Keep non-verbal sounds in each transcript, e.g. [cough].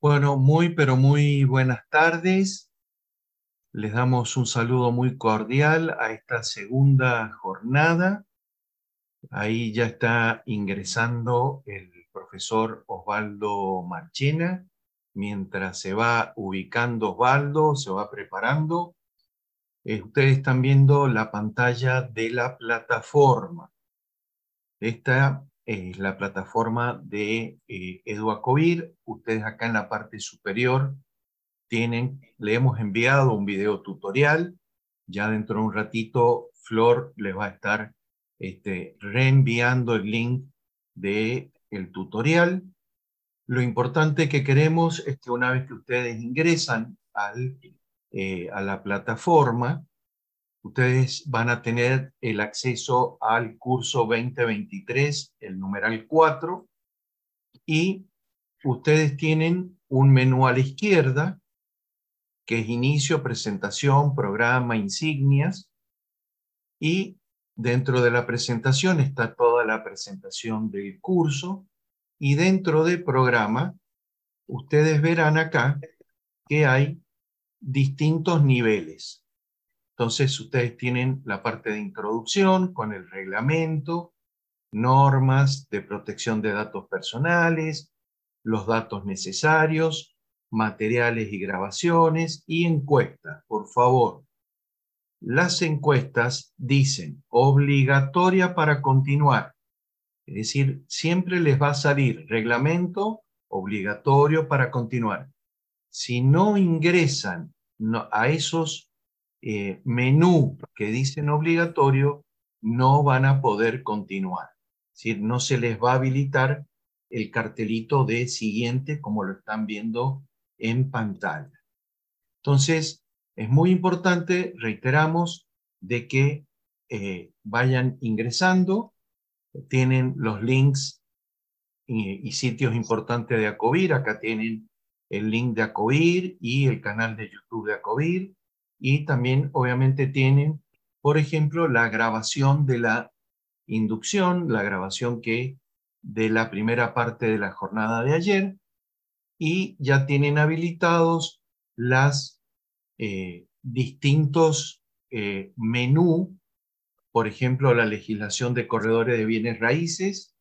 Bueno, muy, pero muy buenas tardes. Les damos un saludo muy cordial a esta segunda jornada. Ahí ya está ingresando el profesor Osvaldo Marchena. Mientras se va ubicando Osvaldo, se va preparando, eh, ustedes están viendo la pantalla de la plataforma. Esta es la plataforma de eh. Ustedes acá en la parte superior tienen, le hemos enviado un video tutorial. Ya dentro de un ratito Flor les va a estar este, reenviando el link de el tutorial. Lo importante que queremos es que una vez que ustedes ingresan al eh, a la plataforma, ustedes van a tener el acceso al curso 2023, el numeral 4, y ustedes tienen un menú a la izquierda, que es inicio, presentación, programa, insignias, y dentro de la presentación está toda la presentación del curso, y dentro del programa, ustedes verán acá que hay distintos niveles. Entonces, ustedes tienen la parte de introducción con el reglamento, normas de protección de datos personales, los datos necesarios, materiales y grabaciones y encuestas. Por favor, las encuestas dicen obligatoria para continuar. Es decir, siempre les va a salir reglamento obligatorio para continuar. Si no ingresan a esos eh, menú que dicen obligatorio, no van a poder continuar. Es no se les va a habilitar el cartelito de siguiente como lo están viendo en pantalla. Entonces, es muy importante, reiteramos, de que eh, vayan ingresando, tienen los links y, y, sitios importantes de Acovir, acá tienen el link de Acobir y el canal de YouTube de Acobir. Y también, obviamente, tienen, por ejemplo, la grabación de la inducción, la grabación que de la primera parte de la jornada de ayer. Y ya tienen habilitados las eh, distintos eh, menú, por ejemplo, la legislación de corredores de bienes raíces,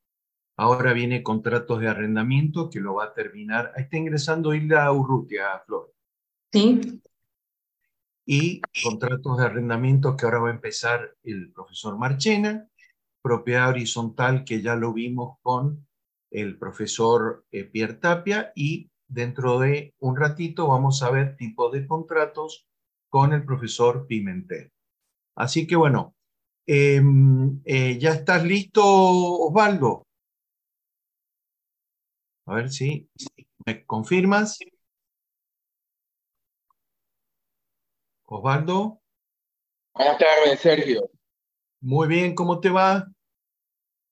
Ahora viene contratos de arrendamiento que lo va a terminar. Ahí está ingresando Hilda Urrutia, Flor. Sí. Y contratos de arrendamiento que ahora va a empezar el profesor Marchena. Propiedad horizontal que ya lo vimos con el profesor eh, Pierre Tapia. Y dentro de un ratito vamos a ver tipo de contratos con el profesor Pimentel. Así que bueno, em, eh, ¿ya estás listo, Osvaldo? A ver si me confirmas. Osvaldo. Buenas tardes, Sergio. Muy bien, ¿cómo te va?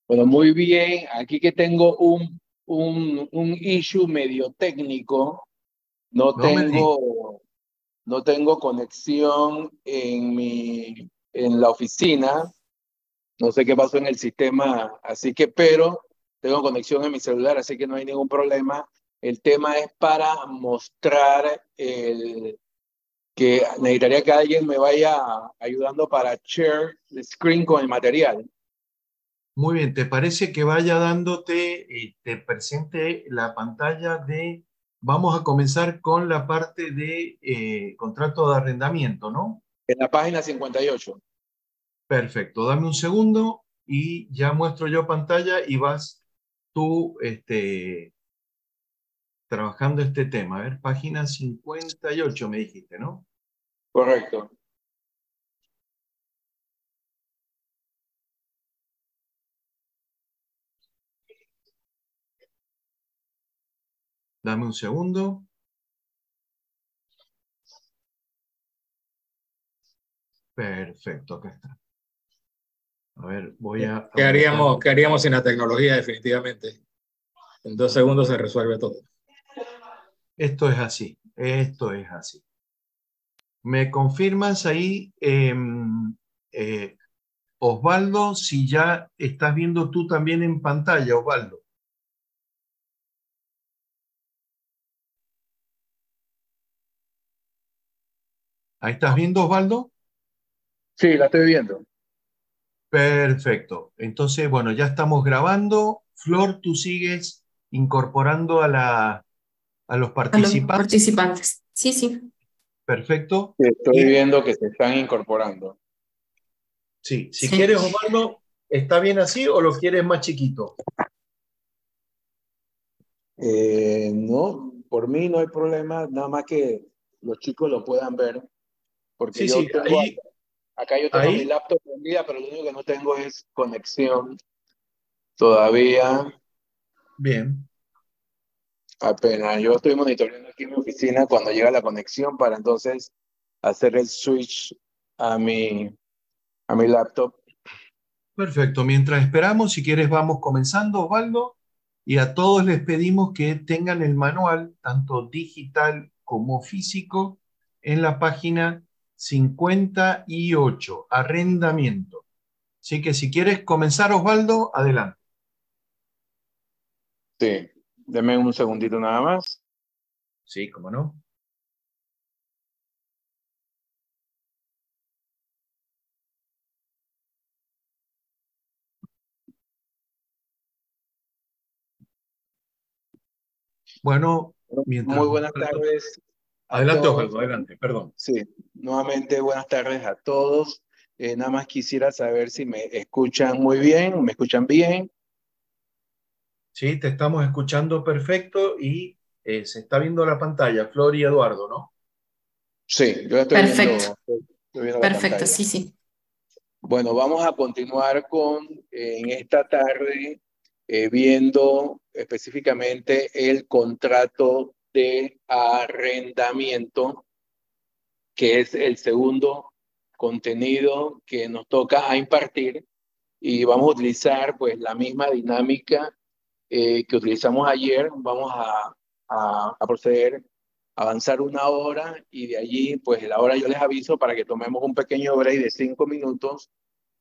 Bueno, muy bien. Aquí que tengo un, un, un issue medio técnico. No, tengo, no tengo conexión en, mi, en la oficina. No sé qué pasó en el sistema, así que, pero tengo conexión en mi celular, así que no hay ningún problema. El tema es para mostrar el, que necesitaría que alguien me vaya ayudando para share the screen con el material. Muy bien, ¿te parece que vaya dándote y te presente la pantalla de... Vamos a comenzar con la parte de eh, contrato de arrendamiento, ¿no? En la página 58. Perfecto, dame un segundo y ya muestro yo pantalla y vas tú este, trabajando este tema. A ver, página 58 me dijiste, ¿no? Correcto. Dame un segundo. Perfecto, acá está. A ver, voy a... ¿Qué haríamos, ¿Qué haríamos sin la tecnología definitivamente? En dos segundos se resuelve todo esto es así, esto es así. ¿Me confirmas ahí, em, eh, Osvaldo, si ya estás viendo tú también en pantalla, Osvaldo? ¿Ahí estás viendo, Osvaldo? Sí, la estoy viendo. Perfecto. Entonces, bueno, ya estamos grabando. Flor, tú sigues incorporando a la, a los participantes. A los participantes. Sí, sí. Perfecto. estoy viendo que se están incorporando. Sí, si quieres, Osvaldo, ¿está bien así o lo quieres más chiquito? Eh, no, por mí no hay problema, nada más que los chicos lo puedan ver. Porque yo acá, yo tengo mi laptop prendida, pero lo único que no tengo es conexión todavía. Bien. Apenas. Yo estoy monitoreando aquí en mi oficina cuando llega la conexión para entonces hacer el switch a mi, a mi laptop. Perfecto. Mientras esperamos, si quieres, vamos comenzando, Osvaldo. Y a todos les pedimos que tengan el manual, tanto digital como físico, en la página 58, arrendamiento. Así que si quieres comenzar, Osvaldo, adelante. Sí, deme un segundito nada más. Sí, cómo no. Bueno, mientras... Muy buenas tardes. Adelante, Osvaldo, adelante, perdón. Sí, nuevamente buenas tardes a todos. Eh, nada más quisiera saber si me escuchan muy bien, me escuchan bien. Sí, te estamos escuchando perfecto y eh, se está viendo la pantalla, Flor y Eduardo, ¿no? Sí, yo estoy Perfecto. viendo. Perfecto, sí, sí. Bueno, vamos a continuar con eh, en esta tarde eh, viendo específicamente el contrato de arrendamiento, que es el segundo contenido que nos toca a impartir y vamos a utilizar pues la misma dinámica eh, que utilizamos ayer. Vamos a, a, a, proceder a avanzar una hora y de allí pues la hora yo les aviso para que tomemos un pequeño break de cinco minutos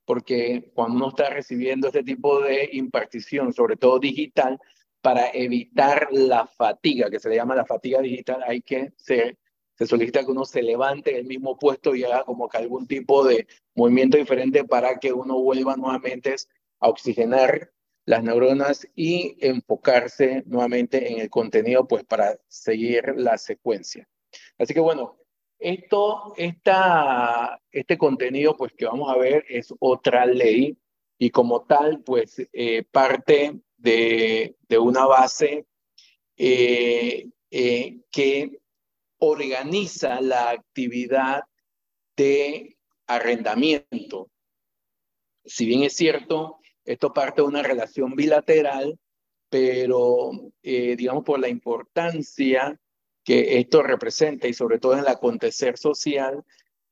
porque cuando uno está recibiendo este tipo de impartición, sobre todo digital, para evitar la fatiga, que se le llama la fatiga digital, hay que se, se solicita que uno se levante en el mismo puesto y haga como que algún tipo de movimiento diferente para que uno vuelva nuevamente a oxigenar las neuronas y enfocarse nuevamente en el contenido, pues para seguir la secuencia. Así que bueno, esto, esta, este contenido pues que vamos a ver es otra ley y como tal pues eh, parte de, de, una base eh, eh, que organiza la actividad de arrendamiento. Si bien es cierto, esto parte de una relación bilateral, pero digamos por la importancia que esto representa y sobre todo en el acontecer social,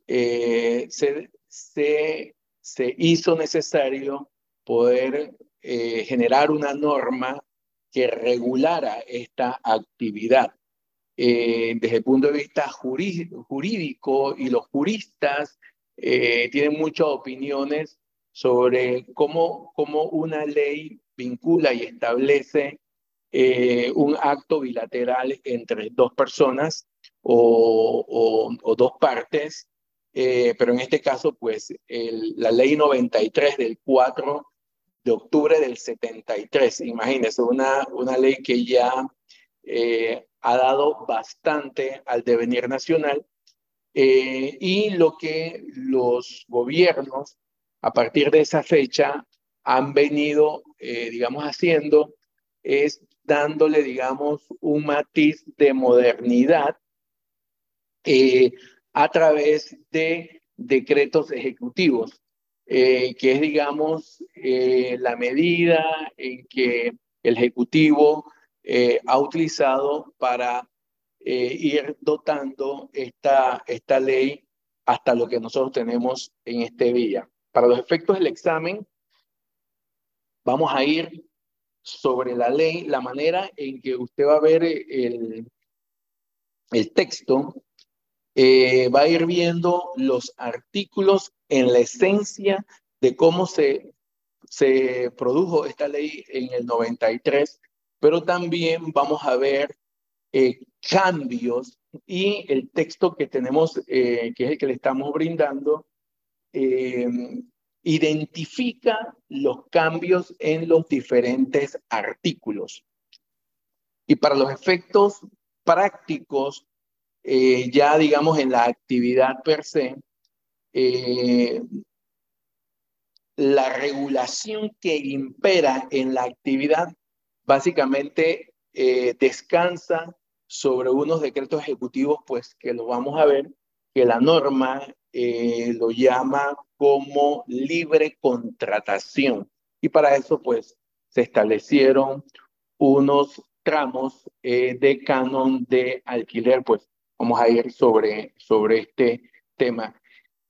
eh, se, se, hizo necesario poder eh, generar una norma que regulara esta actividad. Eh, desde el punto de vista jurídico y los juristas tienen muchas opiniones sobre cómo, cómo una ley vincula y establece eh, un acto bilateral entre dos personas o, o, dos partes, eh, pero en este caso, pues la ley 93 del 4 de octubre del 73, imagínense, una, una ley que ya eh, ha dado bastante al devenir nacional y lo que los gobiernos a partir de esa fecha han venido, digamos, haciendo es dándole, digamos, un matiz de modernidad eh, a través de decretos ejecutivos, eh, que es, digamos, eh, la medida en que el Ejecutivo ha utilizado para ir dotando esta, esta ley hasta lo que nosotros tenemos en este día. Para los efectos del examen, vamos a ir sobre la ley, la manera en que usted va a ver el, el texto, eh, va a ir viendo los artículos en la esencia de cómo se, se produjo esta ley en el 93, pero también vamos a ver eh, cambios y el texto que tenemos, eh, que es el que le estamos brindando, eh, identifica los cambios en los diferentes artículos. Y para los efectos prácticos, eh, ya digamos en la actividad per se, la regulación que impera en la actividad básicamente descansa sobre unos decretos ejecutivos, pues que lo vamos a ver, que la norma eh, lo llama como libre contratación. Y para eso, pues, se establecieron unos tramos eh, de canon de alquiler, pues vamos a ir sobre, sobre este tema.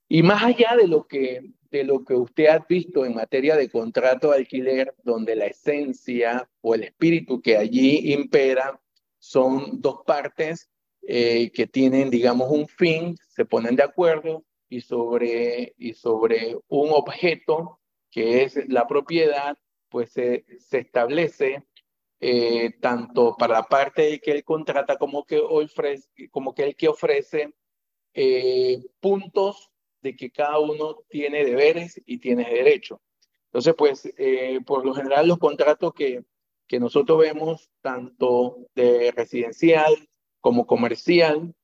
Y más allá de lo que de lo que usted ha visto en materia de contrato de alquiler, donde la esencia o el espíritu que allí impera son dos partes eh, que tienen, digamos, un fin, se ponen de acuerdo y sobre, y sobre un objeto que es la propiedad, pues se, se establece eh, tanto para la parte que él contrata como que, ofrece, como que el que ofrece eh, puntos de que cada uno tiene deberes y tiene derecho. Entonces, pues, por lo general los contratos que, que nosotros vemos tanto de residencial como comercial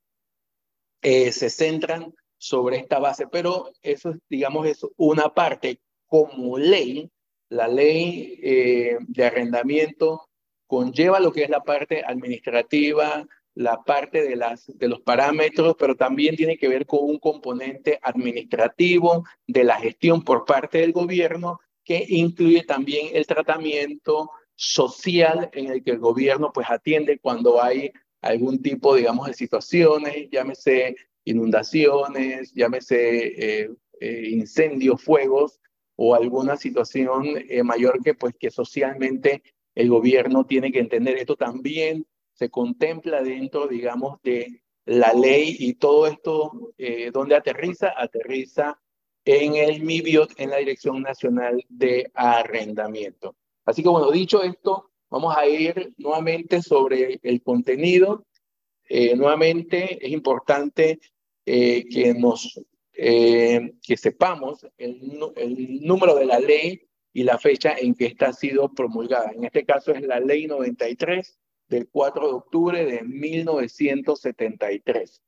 eh, se centran sobre esta base, pero eso, digamos, es una parte como ley, la ley eh, de arrendamiento conlleva lo que es la parte administrativa, la parte de, las, de los parámetros, pero también tiene que ver con un componente administrativo de la gestión por parte del gobierno que incluye también el tratamiento social en el que el gobierno pues atiende cuando hay algún tipo, digamos, de situaciones, llámese inundaciones, llámese eh, eh, incendios, fuegos o alguna situación eh, mayor que pues que socialmente el gobierno tiene que entender. Esto también se contempla dentro, digamos, de la ley y todo esto, donde aterriza, aterriza en el MIBIOT, en la Dirección Nacional de Arrendamiento. Así que bueno, dicho esto, vamos a ir nuevamente sobre el contenido. Eh, nuevamente es importante eh, que nos eh, que sepamos el, el, número de la ley y la fecha en que esta ha sido promulgada. En este caso es la ley 93 del 4 de octubre de 1973,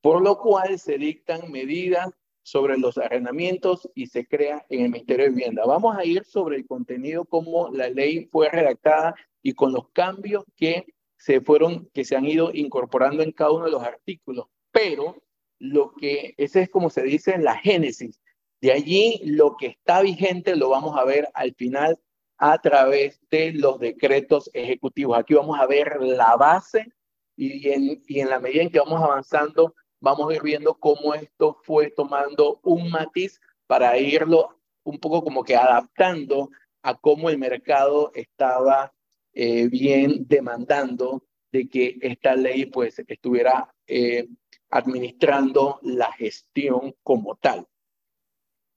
por lo cual se dictan medidas sobre los arrendamientos y se crea en el Ministerio de Vivienda. Vamos a ir sobre el contenido, cómo la ley fue redactada y con los cambios que se fueron, que se han ido incorporando en cada uno de los artículos. Pero lo que, ese es como se dice en la génesis. De allí lo que está vigente lo vamos a ver al final a través de los decretos ejecutivos. Aquí vamos a ver la base y en, y en la medida en que vamos avanzando vamos a ir viendo cómo esto fue tomando un matiz para irlo un poco como que adaptando a cómo el mercado estaba eh, bien demandando de que esta ley pues estuviera eh, administrando la gestión como tal.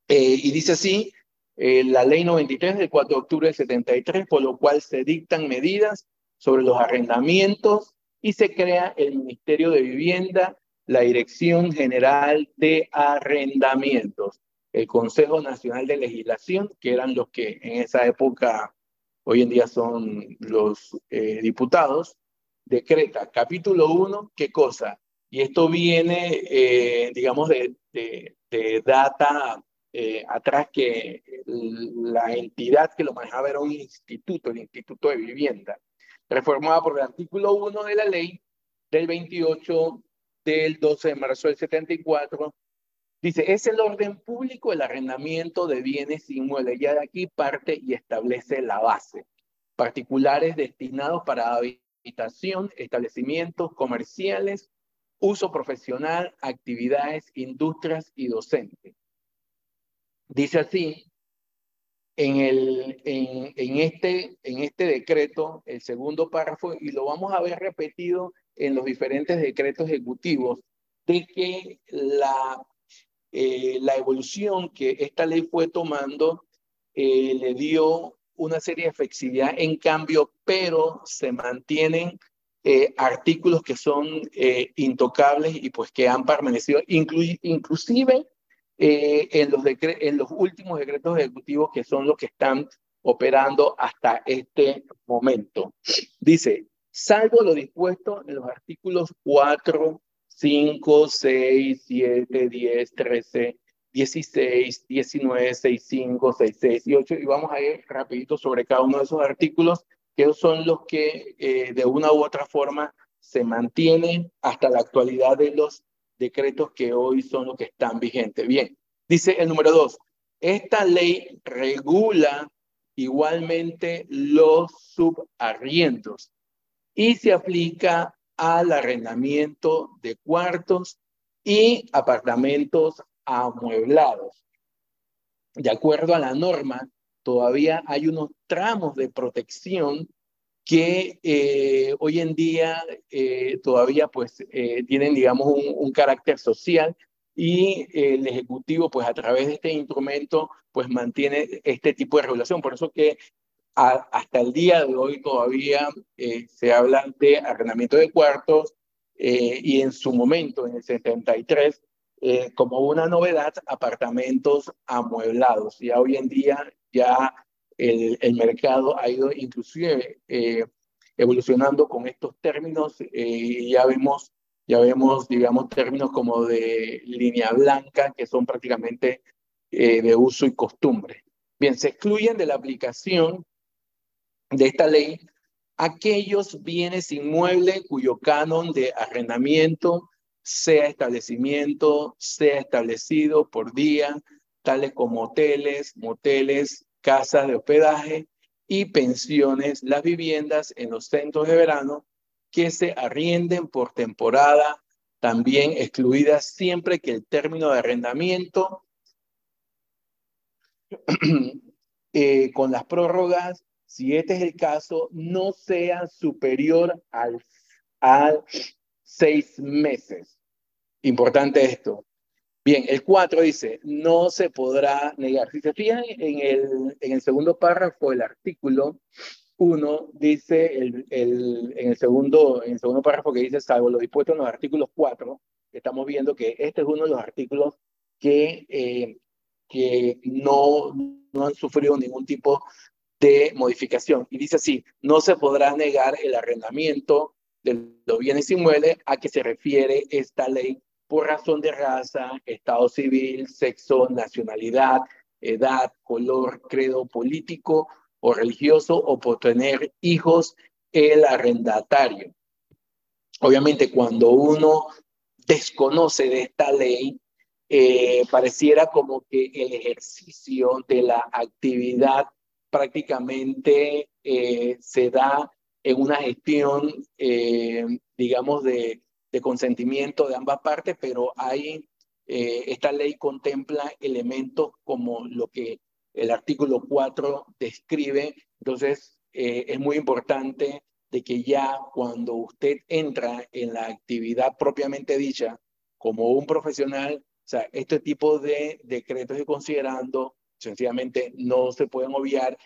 Eh, y dice así, la ley 93 del 4 de octubre del 73, por lo cual se dictan medidas sobre los arrendamientos y se crea el Ministerio de Vivienda la Dirección General de Arrendamientos, el Consejo Nacional de Legislación, que eran los que en esa época, hoy en día son los eh, diputados, decreta capítulo 1, ¿qué cosa? Y esto viene, eh, digamos, de, data eh, atrás que la entidad que lo manejaba era un instituto, el Instituto de Vivienda, reformada por el artículo 1 de la ley del 28 del 12 de marzo del 74, dice, es el orden público el arrendamiento de bienes inmuebles. Ya de aquí parte y establece la base. Particulares destinados para habitación, establecimientos comerciales, uso profesional, actividades, industrias y docentes. Dice así, en, el, en, en, este, en este decreto, el segundo párrafo, y lo vamos a ver repetido en los diferentes decretos ejecutivos de que la, eh, la evolución que esta ley fue tomando eh, le dio una serie de flexibilidad en cambio, pero se mantienen eh, artículos que son eh, intocables y pues que han permanecido, inclusive eh, en, los en los últimos decretos ejecutivos que son los que están operando hasta este momento. Dice, salvo lo dispuesto en los artículos 4, 5, 6, 7, 10, 13, 16, 19, 65, 66 y 8 y vamos a ir rapidito sobre cada uno de esos artículos que son los que eh, de una u otra forma se mantienen hasta la actualidad de los decretos que hoy son los que están vigentes. Bien, dice el número dos, esta ley regula igualmente los subarriendos y se aplica al arrendamiento de cuartos y apartamentos amueblados. De acuerdo a la norma, todavía hay unos tramos de protección que eh, hoy en día eh, todavía pues eh, tienen digamos un, carácter social y el ejecutivo pues a través de este instrumento pues mantiene este tipo de regulación. Por eso que hasta el día de hoy todavía se habla de arrendamiento de cuartos y en su momento en el 73 como una novedad apartamentos amueblados. Ya hoy en día ya el, el mercado ha ido inclusive eh, evolucionando con estos términos. Eh, ya vemos, ya vemos, digamos, términos como de línea blanca, que son prácticamente eh, de uso y costumbre. Bien, se excluyen de la aplicación de esta ley aquellos bienes inmuebles cuyo canon de arrendamiento sea establecimiento, sea establecido por día, tales como hoteles, moteles, casas de hospedaje y pensiones, las viviendas en los centros de verano que se arrienden por temporada, también excluidas siempre que el término de arrendamiento [clears throat] eh, con las prórrogas, si este es el caso, no sea superior al, al seis meses. Importante esto. Bien, el 4 dice, no se podrá negar. Si se fijan en el, en el segundo párrafo del artículo 1, dice el, el, en, el segundo, en segundo párrafo que dice, salvo lo dispuesto en los artículos 4, estamos viendo que este es uno de los artículos que, eh, que no, no han sufrido ningún tipo de modificación. Y dice así, no se podrá negar el arrendamiento de los bienes inmuebles a que se refiere esta ley por razón de raza, estado civil, sexo, nacionalidad, edad, color, credo político o religioso o por tener hijos el arrendatario. Obviamente cuando uno desconoce de esta ley, eh, pareciera como que el ejercicio de la actividad prácticamente eh, se da en una gestión, eh, digamos, de, de consentimiento de ambas partes, pero hay, eh, esta ley contempla elementos como lo que el artículo 4 describe, entonces eh, es muy importante de que ya cuando usted entra en la actividad propiamente dicha como un profesional, o sea, este tipo de decretos y considerando sencillamente no se pueden obviar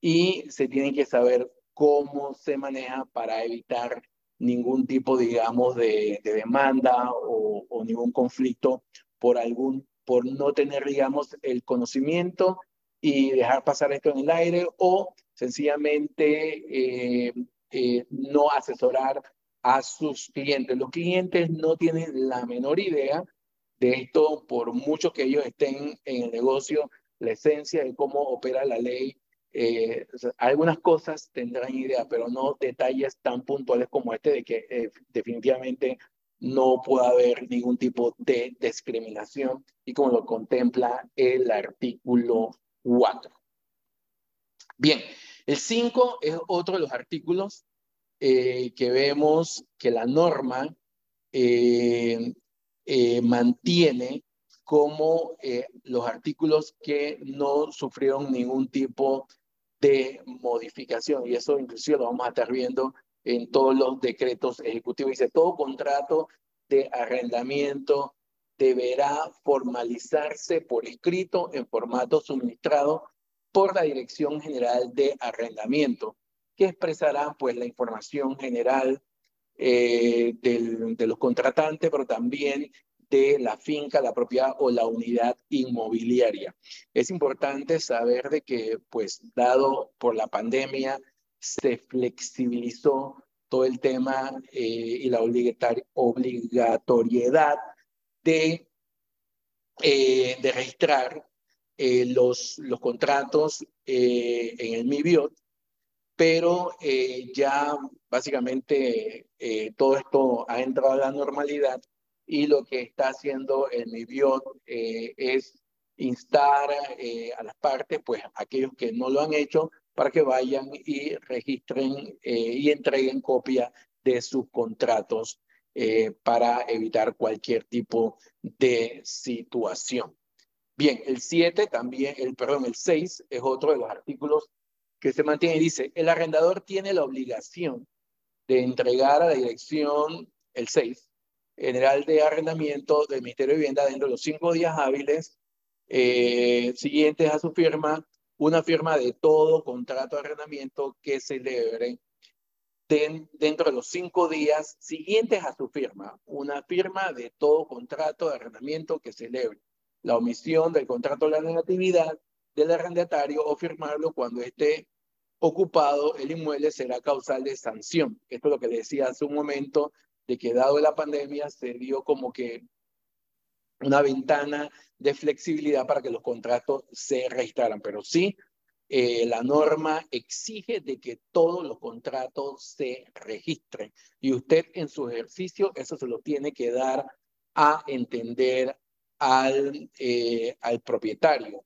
y se tienen que saber cómo se maneja para evitar ningún tipo, digamos, de, demanda o, ningún conflicto por algún, por no tener, digamos, el conocimiento y dejar pasar esto en el aire o sencillamente eh, eh, no asesorar a sus clientes. Los clientes no tienen la menor idea de esto, por mucho que ellos estén en el negocio, la esencia de cómo opera la ley eh, algunas cosas tendrán idea, pero no detalles tan puntuales como este de que eh, definitivamente no puede haber ningún tipo de discriminación y como lo contempla el artículo 4. Bien, el 5 es otro de los artículos eh, que vemos que la norma mantiene como los artículos que no sufrieron ningún tipo de modificación y eso inclusive lo vamos a estar viendo en todos los decretos ejecutivos. Dice, todo contrato de arrendamiento deberá formalizarse por escrito en formato suministrado por la Dirección General de Arrendamiento, que expresará pues la información general eh, de los contratantes, pero también de la finca, la propiedad o la unidad inmobiliaria. Es importante saber de que, pues, dado por la pandemia, se flexibilizó todo el tema eh, y la obligatoriedad de, eh, registrar eh, los, los contratos en el MIBIOT, pero ya básicamente todo esto ha entrado a la normalidad y lo que está haciendo el MIBIOT es instar a las partes, pues aquellos que no lo han hecho, para que vayan y registren eh, y entreguen copia de sus contratos eh, para evitar cualquier tipo de situación. Bien, el 7 también, el, perdón, el 6 es otro de los artículos que se mantiene y dice, el arrendador tiene la obligación de entregar a la dirección, el 6, general de arrendamiento del Ministerio de Vivienda dentro de los cinco días hábiles eh, siguientes a su firma una firma de todo contrato de arrendamiento que celebre dentro de los cinco días siguientes a su firma, una firma de todo contrato de arrendamiento que celebre la omisión del contrato de la negatividad del arrendatario o firmarlo cuando esté ocupado el inmueble será causal de sanción. Esto es lo que decía hace un momento, de que dado la pandemia se dio como que una ventana de flexibilidad para que los contratos se registraran, pero sí, eh, la norma exige de que todos los contratos se registren y usted en su ejercicio eso se lo tiene que dar a entender al, eh, al propietario.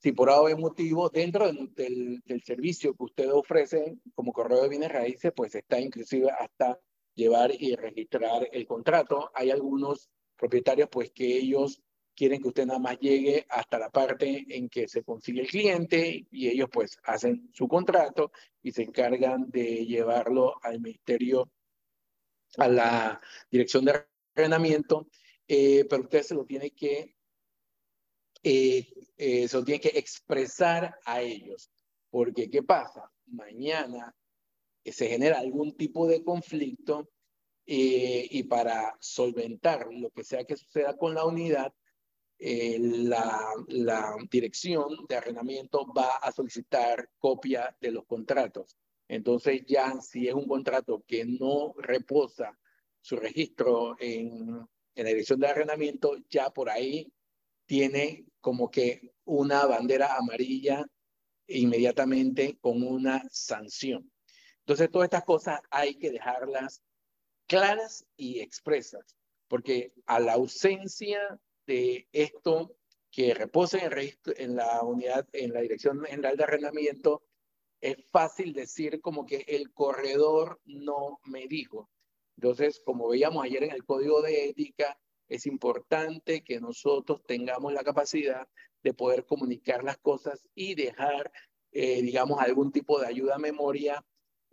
Si por algún motivo dentro del, del, servicio que usted ofrece como correo de bienes raíces, pues está inclusive hasta llevar y registrar el contrato. Hay algunos propietarios pues que ellos quieren que usted nada más llegue hasta la parte en que se consigue el cliente y ellos pues hacen su contrato y se encargan de llevarlo al ministerio, a la dirección de arrendamiento, eh, pero usted se lo tiene que eh, eh, se lo tiene que expresar a ellos. Porque, ¿qué pasa? Mañana se genera algún tipo de conflicto eh, y para solventar lo que sea que suceda con la unidad, eh, la, la, dirección de arrendamiento va a solicitar copia de los contratos. Entonces ya si es un contrato que no reposa su registro en, en la dirección de arrendamiento, ya por ahí tiene como que una bandera amarilla inmediatamente con una sanción. Entonces todas estas cosas hay que dejarlas claras y expresas, porque a la ausencia de esto que reposa en, la unidad, en la Dirección General de Arrendamiento, es fácil decir como que el corredor no me dijo. Entonces, como veíamos ayer en el Código de Ética, es importante que nosotros tengamos la capacidad de poder comunicar las cosas y dejar, eh, digamos, algún tipo de ayuda a memoria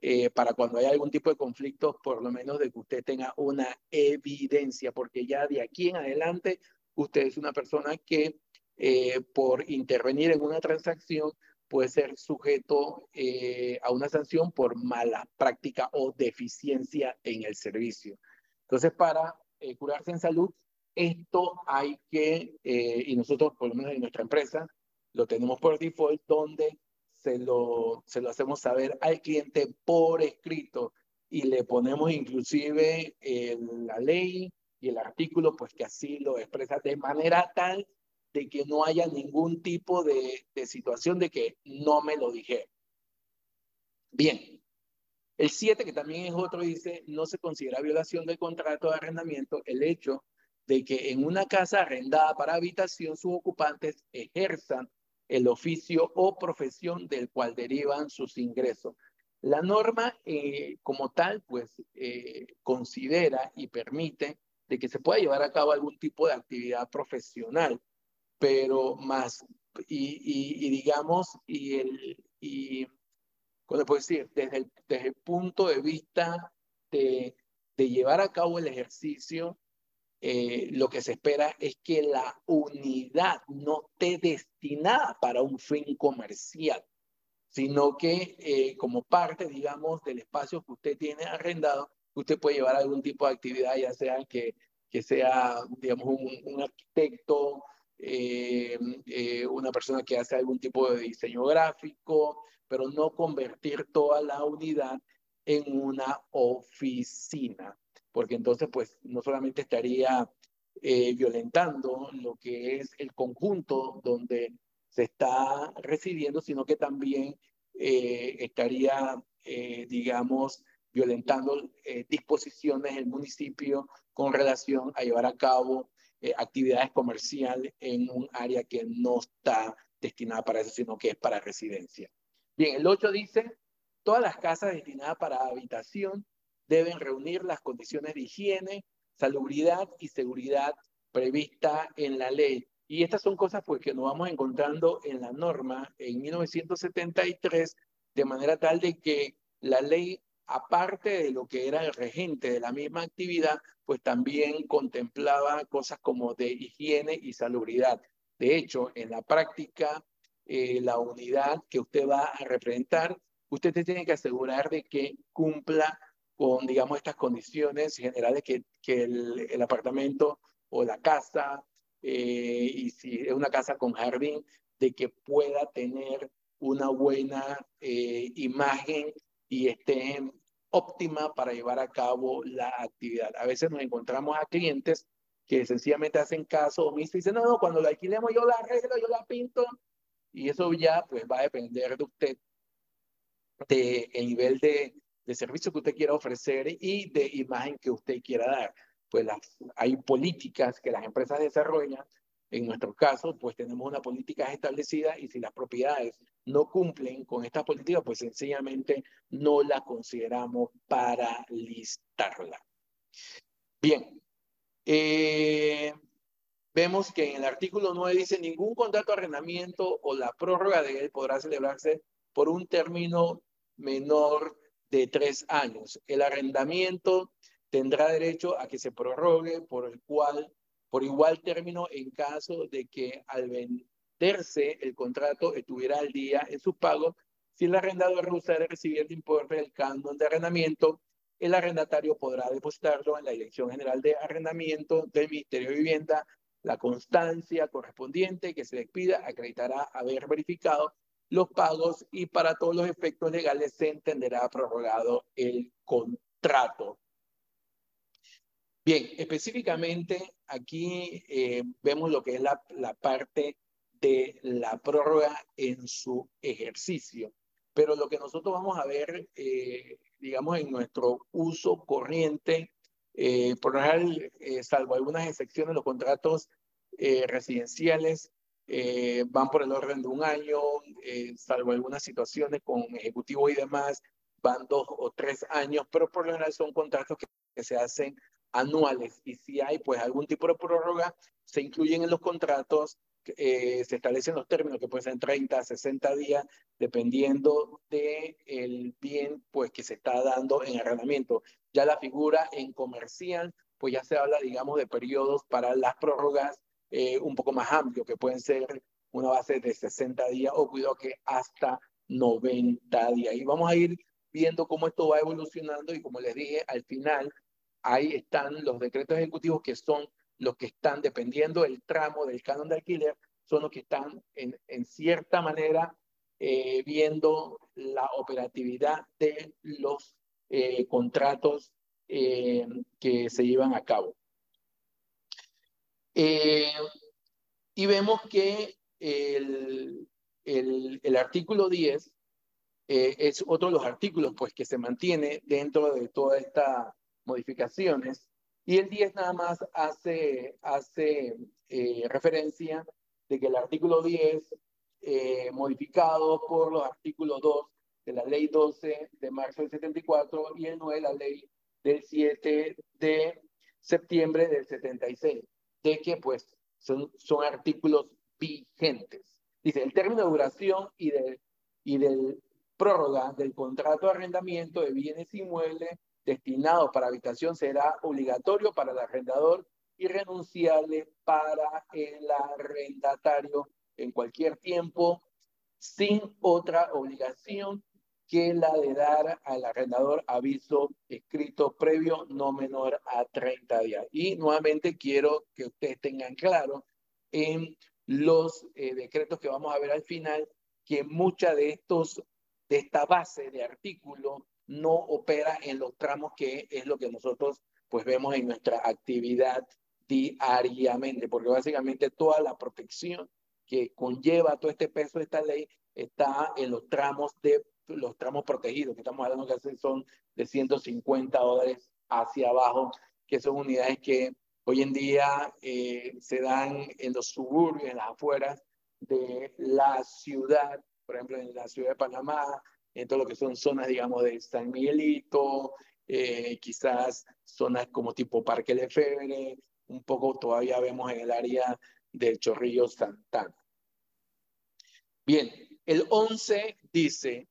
eh, para cuando haya algún tipo de conflicto, por lo menos de que usted tenga una evidencia, porque ya de aquí en adelante usted es una persona que eh, por intervenir en una transacción puede ser sujeto eh, a una sanción por mala práctica o deficiencia en el servicio. Entonces, para curarse en salud, esto hay que, y nosotros, por lo menos en nuestra empresa, lo tenemos por default, donde se lo, se lo hacemos saber al cliente por escrito y le ponemos inclusive la ley y el artículo, pues que así lo expresa de manera tal de que no haya ningún tipo de, de situación de que no me lo dije. Bien, el 7, que también es otro, dice, no se considera violación del contrato de arrendamiento el hecho de que en una casa arrendada para habitación sus ocupantes ejerzan el oficio o profesión del cual derivan sus ingresos. La norma eh, como tal, pues, eh, considera y permite de que se pueda llevar a cabo algún tipo de actividad profesional, pero más, y, digamos, y el, y, ¿cómo puedo decir? Desde el, desde el punto de vista de, de llevar a cabo el ejercicio eh, lo que se espera es que la unidad no esté destinada para un fin comercial, sino que eh, como parte, digamos, del espacio que usted tiene arrendado, usted puede llevar algún tipo de actividad, ya sea que, que sea, digamos, un, arquitecto, eh, una persona que hace algún tipo de diseño gráfico, pero no convertir toda la unidad en una oficina, porque entonces pues no solamente estaría eh, violentando lo que es el conjunto donde se está residiendo, sino que también eh, estaría, eh, digamos, violentando disposiciones del municipio con relación a llevar a cabo actividades comerciales en un área que no está destinada para eso, sino que es para residencia. Bien, el 8 dice, todas las casas destinadas para habitación deben reunir las condiciones de higiene, salubridad y seguridad prevista en la ley. Y estas son cosas pues, que nos vamos encontrando en la norma en 1973, de manera tal de que la ley, aparte de lo que era el regente de la misma actividad, pues también contemplaba cosas como de higiene y salubridad. De hecho, en la práctica, eh, la unidad que usted va a representar, usted tiene que asegurar de que cumpla con, digamos, estas condiciones generales que, que el, apartamento o la casa, eh, y si es una casa con jardín, de que pueda tener una buena eh, imagen y esté óptima para llevar a cabo la actividad. A veces nos encontramos a clientes que sencillamente hacen caso omiso y dicen, no, no, cuando la alquilemos yo la arreglo, yo la pinto, y eso ya pues va a depender de usted, de el nivel de, de servicio que usted quiera ofrecer y de imagen que usted quiera dar. Pues las, hay políticas que las empresas desarrollan. En nuestro caso, pues tenemos una política establecida y si las propiedades no cumplen con esta política, pues sencillamente no la consideramos para listarla. Bien, eh, vemos que en el artículo 9 dice ningún contrato de arrendamiento o la prórroga de él podrá celebrarse por un término menor de tres años. El arrendamiento tendrá derecho a que se prorrogue por el cual, por igual término en caso de que al venderse el contrato estuviera al día en su pago. Si el arrendador rehusara recibir el importe del canon de arrendamiento, el arrendatario podrá depositarlo en la Dirección General de Arrendamiento del Ministerio de Vivienda. La constancia correspondiente que se le pida acreditará haber verificado los pagos y para todos los efectos legales se entenderá prorrogado el contrato. Bien, específicamente aquí eh, vemos lo que es la, parte de la prórroga en su ejercicio, pero lo que nosotros vamos a ver, eh, digamos, en nuestro uso corriente, eh, por ejemplo, salvo algunas excepciones, los contratos residenciales eh, van por el orden de un año, eh, salvo algunas situaciones con ejecutivos y demás, van dos o tres años, pero por lo general son contratos que, se hacen anuales y si hay pues algún tipo de prórroga, se incluyen en los contratos, eh, se establecen los términos que pueden ser 30, 60 días, dependiendo del el bien pues que se está dando en arrendamiento. Ya la figura en comercial, pues ya se habla, digamos, de periodos para las prórrogas eh, un poco más amplio, que pueden ser una base de 60 días o cuidado que hasta 90 días. Y vamos a ir viendo cómo esto va evolucionando y como les dije, al final ahí están los decretos ejecutivos que son los que están dependiendo del tramo del canon de alquiler, son los que están en, en cierta manera eh, viendo la operatividad de los eh, contratos que se llevan a cabo. Eh, y vemos que el, el, el artículo 10 eh, es otro de los artículos pues, que se mantiene dentro de todas estas modificaciones. Y el 10 nada más hace, hace eh, referencia de que el artículo 10, modificado por los artículos 2 de la ley 12 de marzo del 74 y el 9 de la ley del 7 de septiembre del 76 de que pues son, son artículos vigentes. Dice, el término de duración y del, y del prórroga del contrato de arrendamiento de bienes inmuebles destinados para habitación será obligatorio para el arrendador y renunciable para el arrendatario en cualquier tiempo sin otra obligación que la de dar al arrendador aviso escrito previo no menor a 30 días. Y nuevamente quiero que ustedes tengan claro en los eh, decretos que vamos a ver al final que mucha de estos de esta base de artículo no opera en los tramos que es lo que nosotros pues vemos en nuestra actividad diariamente, porque básicamente toda la protección que conlleva todo este peso de esta ley está en los tramos de los tramos protegidos, que estamos hablando que son de 150 dólares hacia abajo, que son unidades que hoy en día eh, se dan en los suburbios, en las afueras de la ciudad, por ejemplo, en la ciudad de Panamá, en todo lo que son zonas, digamos, de San Miguelito, eh, quizás zonas como tipo Parque Lefebvre, un poco todavía vemos en el área del Chorrillo Santana. Bien, el 11 dice,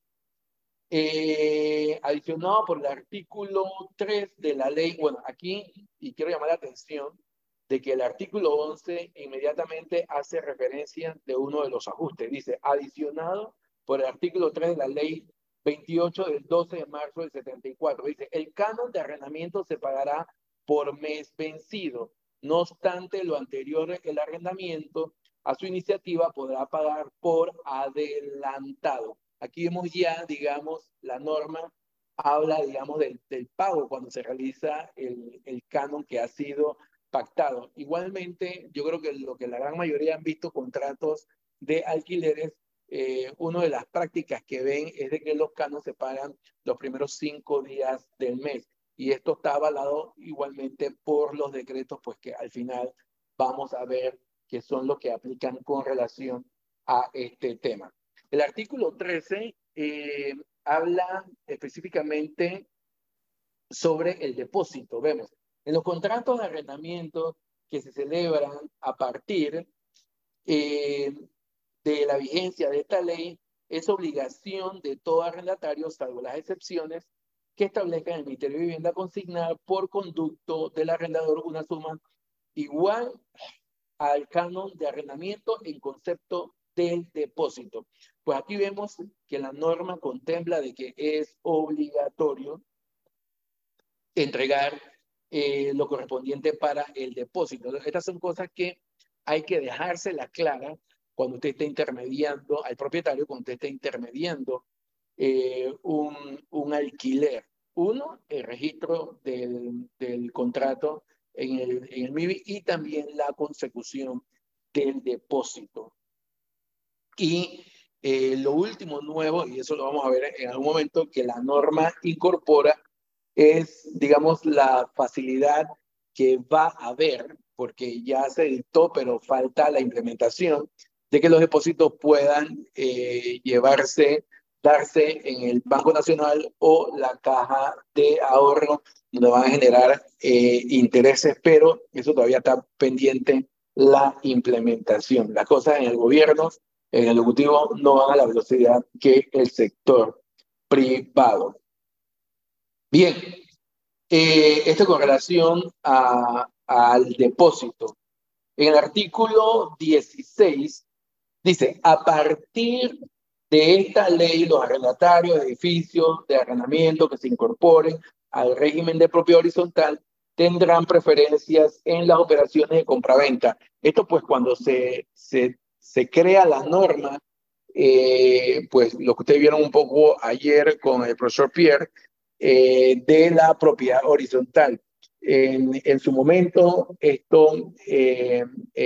eh, adicionado por el artículo 3 de la ley, bueno, aquí, y quiero llamar la atención, de que el artículo 11 inmediatamente hace referencia de uno de los ajustes. Dice, adicionado por el artículo 3 de la ley 28 del 12 de marzo del 74. Dice, el canon de arrendamiento se pagará por mes vencido. No obstante lo anterior, el arrendamiento a su iniciativa podrá pagar por adelantado. Aquí vemos ya, digamos, la norma habla, digamos, del, del pago cuando se realiza el, el canon que ha sido pactado. Igualmente, yo creo que lo que la gran mayoría han visto contratos de alquileres, eh, una de las prácticas que ven es de que los canos se pagan los primeros cinco días del mes. Y esto está avalado igualmente por los decretos, pues que al final vamos a ver que son los que aplican con relación a este tema. El artículo 13 eh, habla específicamente sobre el depósito. Vemos, en los contratos de arrendamiento que se celebran a partir eh, de la vigencia de esta ley, es obligación de todo arrendatario, salvo las excepciones, que establezca el Ministerio de Vivienda consignar por conducto del arrendador una suma igual al canon de arrendamiento en concepto del depósito. Pues aquí vemos que la norma contempla de que es obligatorio entregar eh, lo correspondiente para el depósito. Estas son cosas que hay que dejárselas claras cuando usted esté intermediando al propietario, cuando usted esté intermediando eh, un, un, alquiler. Uno, el registro del, del contrato en el, en el MIBI y también la consecución del depósito. Y eh, lo último nuevo, y eso lo vamos a ver en algún momento, que la norma incorpora es, digamos, la facilidad que va a haber, porque ya se dictó, pero falta la implementación, de que los depósitos puedan eh, llevarse, darse en el Banco Nacional o la caja de ahorro, donde van a generar eh, intereses, pero eso todavía está pendiente la implementación. Las cosas en el gobierno en el Ejecutivo no van a la velocidad que el sector privado. Bien, eh, esto con relación al depósito. En el artículo 16 dice, a partir de esta ley, los arrendatarios de edificios de arrendamiento que se incorporen al régimen de propiedad horizontal tendrán preferencias en las operaciones de compraventa. Esto pues cuando se, se se crea la norma, eh, pues lo que ustedes vieron un poco ayer con el profesor Pierre, eh, de la propiedad horizontal. En, su momento, esto eh,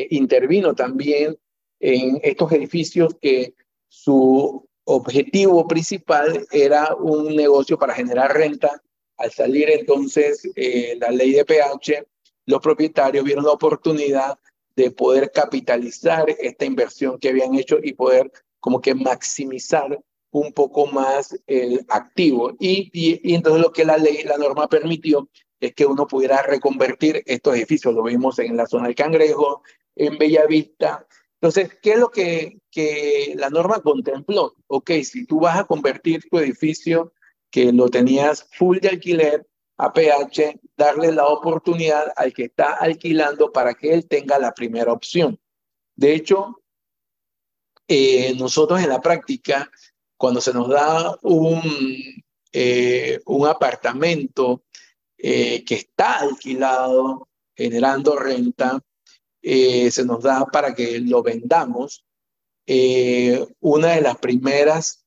intervino también en estos edificios que su objetivo principal era un negocio para generar renta. Al salir entonces la ley de PH, los propietarios vieron la oportunidad de poder capitalizar esta inversión que habían hecho y poder como que maximizar un poco más el activo. Y, y, entonces lo que la ley, la norma permitió es que uno pudiera reconvertir estos edificios. Lo vimos en la zona del Cangrejo, en Bellavista. Entonces, ¿qué es lo que, que la norma contempló? Ok, si tú vas a convertir tu edificio que lo tenías full de alquiler APH, darle la oportunidad al que está alquilando para que él tenga la primera opción. De hecho, eh, nosotros en la práctica, cuando se nos da un, eh, un apartamento eh, que está alquilado, generando renta, se nos da para que lo vendamos. una de las primeras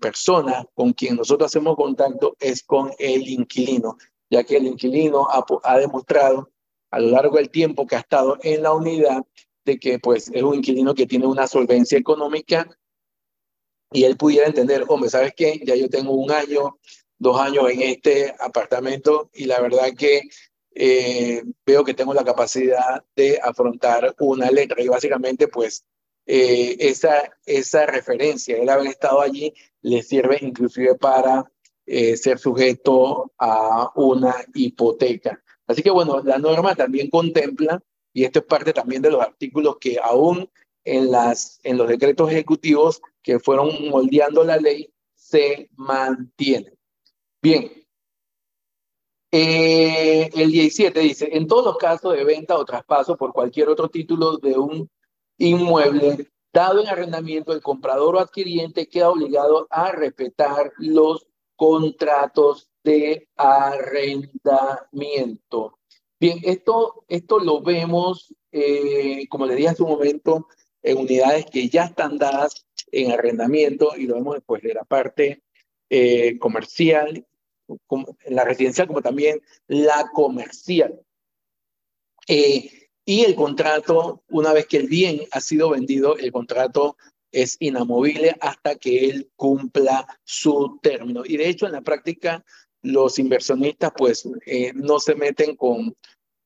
personas con quien nosotros hacemos contacto es con el inquilino, ya que el inquilino ha, ha demostrado a lo largo del tiempo que ha estado en la unidad de que pues es un inquilino que tiene una solvencia económica y él pudiera entender, hombre, ¿sabes qué? Ya yo tengo un año, dos años en este apartamento y la verdad que eh, veo que tengo la capacidad de afrontar una letra y básicamente pues eh, esa, esa referencia, el haber estado allí, le sirve inclusive para eh, ser sujeto a una hipoteca. Así que bueno, la norma también contempla, y esto es parte también de los artículos que aún en, las, en los decretos ejecutivos que fueron moldeando la ley se mantienen. Bien. Eh, el 17 dice, en todos los casos de venta o traspaso por cualquier otro título de un inmueble dado en arrendamiento, el comprador o adquiriente queda obligado a respetar los contratos de arrendamiento. Bien, esto, esto lo vemos, eh, como le dije hace un momento, en unidades que ya están dadas en arrendamiento y lo vemos después de la parte eh, comercial, como, la residencial como también la comercial. Eh, y el contrato, una vez que el bien ha sido vendido, el contrato es inamovible hasta que él cumpla su término. Y de hecho, en la práctica, los inversionistas pues eh, no se meten con,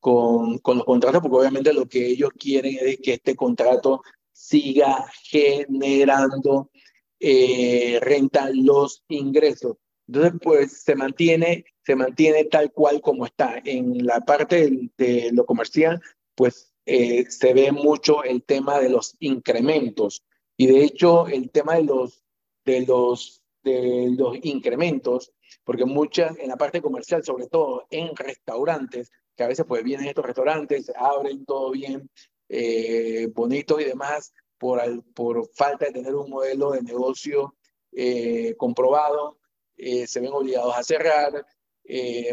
con, con, los contratos porque obviamente lo que ellos quieren es que este contrato siga generando eh, renta los ingresos. Entonces, pues se mantiene, se mantiene tal cual como está. En la parte de, lo comercial, pues eh, se ve mucho el tema de los incrementos. Y de hecho, el tema de los, de los, de los incrementos, porque muchas, en la parte comercial, sobre todo en restaurantes, que a veces pues vienen estos restaurantes, abren todo bien, eh, bonitos y demás, por, por falta de tener un modelo de negocio eh, comprobado, se ven obligados a cerrar.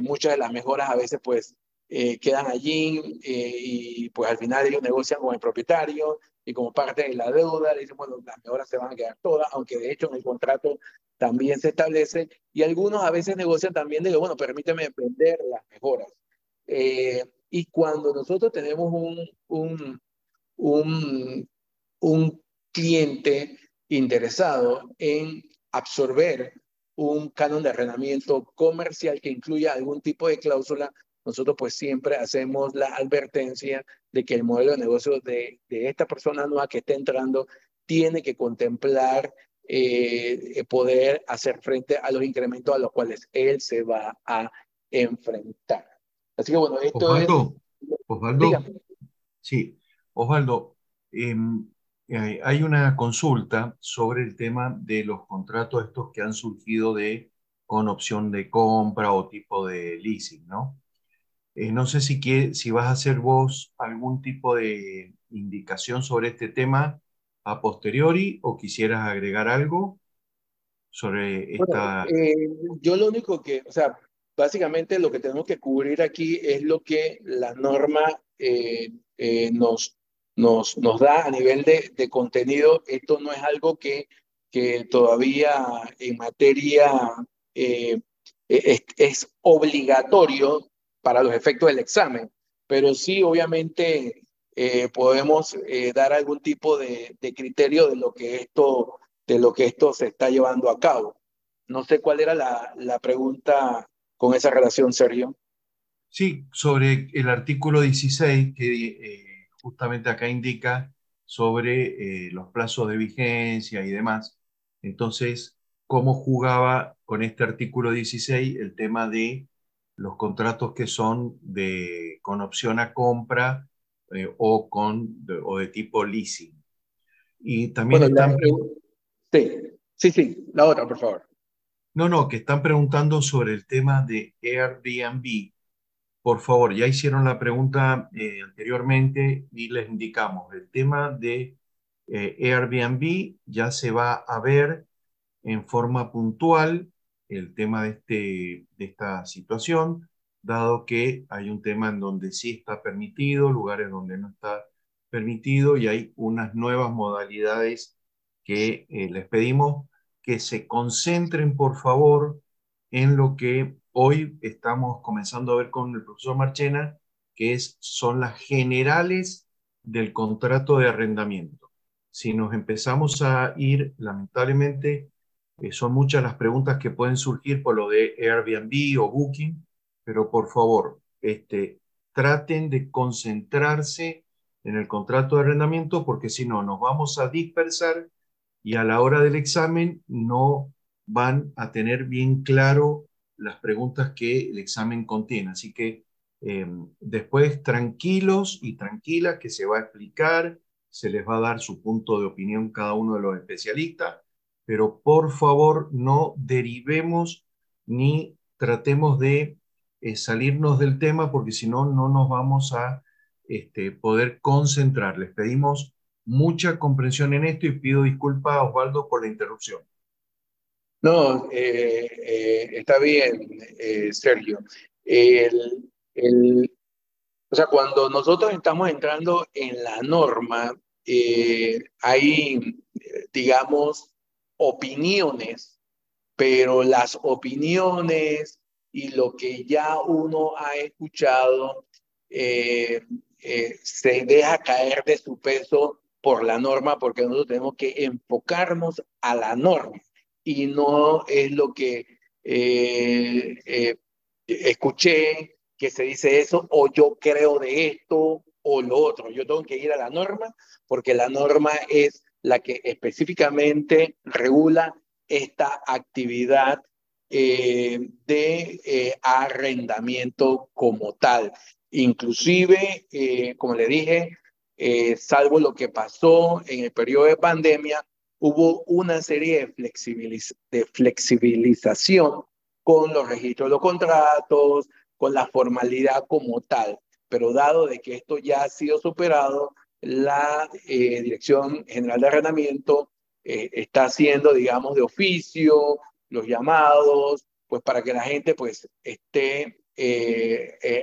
muchas de las mejoras a veces pues quedan allí y pues al final ellos negocian con el propietario y como parte de la deuda le dicen, bueno, las mejoras se van a quedar todas, aunque de hecho en el contrato también se establece y algunos a veces negocian también de bueno, permíteme vender las mejoras. y cuando nosotros tenemos un, un, un, un cliente interesado en absorber un canon de arrendamiento comercial que incluya algún tipo de cláusula, nosotros pues siempre hacemos la advertencia de que el modelo de negocio de, de esta persona nueva que está entrando tiene que contemplar eh, poder hacer frente a los incrementos a los cuales él se va a enfrentar. Así que bueno, esto es... Osvaldo, sí, Osvaldo, em, eh, hay una consulta sobre el tema de los contratos estos que han surgido de con opción de compra o tipo de leasing, ¿no? Eh, no sé si, si vas a hacer vos algún tipo de indicación sobre este tema a posteriori o quisieras agregar algo sobre esta... Eh, yo lo único que, o sea, básicamente lo que tenemos que cubrir aquí es lo que la norma nos, nos, nos da a nivel de, de contenido. Esto no es algo que, que todavía en materia eh, es, es, obligatorio para los efectos del examen, pero sí obviamente eh, podemos eh, dar algún tipo de, de, criterio de lo que esto de lo que esto se está llevando a cabo. No sé cuál era la, la pregunta con esa relación, Sergio. Sí, sobre el artículo 16 que justamente acá indica sobre eh, los plazos de vigencia y demás. Entonces, ¿cómo jugaba con este artículo 16 el tema de los contratos que son de, con opción a compra eh, o, con, de, o de tipo leasing? Y también están... sí, sí, sí, la otra, por favor. No, no, que están preguntando sobre el tema de Airbnb por favor, ya hicieron la pregunta eh, anteriormente y les indicamos, el tema de eh, Airbnb ya se va a ver en forma puntual el tema de, este, de esta situación, dado que hay un tema en donde sí está permitido, lugares donde no está permitido y hay unas nuevas modalidades que eh, les pedimos que se concentren, por favor, en lo que hoy estamos comenzando a ver con el profesor Marchena, que es, son las generales del contrato de arrendamiento. Si nos empezamos a ir, lamentablemente, eh, son muchas las preguntas que pueden surgir por lo de Airbnb o Booking, pero por favor, este, traten de concentrarse en el contrato de arrendamiento porque si no, nos vamos a dispersar y a la hora del examen no van a tener bien claro las preguntas que el examen contiene. Así que em, después tranquilos y tranquilas que se va a explicar, se les va a dar su punto de opinión cada uno de los especialistas, pero por favor no derivemos ni tratemos de eh, salirnos del tema porque si no, no nos vamos a este, poder concentrar. Les pedimos mucha comprensión en esto y pido disculpas Osvaldo por la interrupción. No, eh, eh, está bien, Sergio. El, el, o sea, cuando nosotros estamos entrando en la norma, hay, digamos, opiniones, pero las opiniones y lo que ya uno ha escuchado se deja caer de su peso por la norma, porque nosotros tenemos que enfocarnos a la norma y no es lo que eh, eh, escuché que se dice eso o yo creo de esto o lo otro. Yo tengo que ir a la norma porque la norma es la que específicamente regula esta actividad eh, de arrendamiento como tal. Inclusive, como le dije, eh, salvo lo que pasó en el periodo de pandemia, hubo una serie de, de flexibilización con los registros de los contratos, con la formalidad como tal. Pero dado de que esto ya ha sido superado, la eh, Dirección General de Arrendamiento eh, está haciendo, digamos, de oficio los llamados, pues para que la gente pues esté,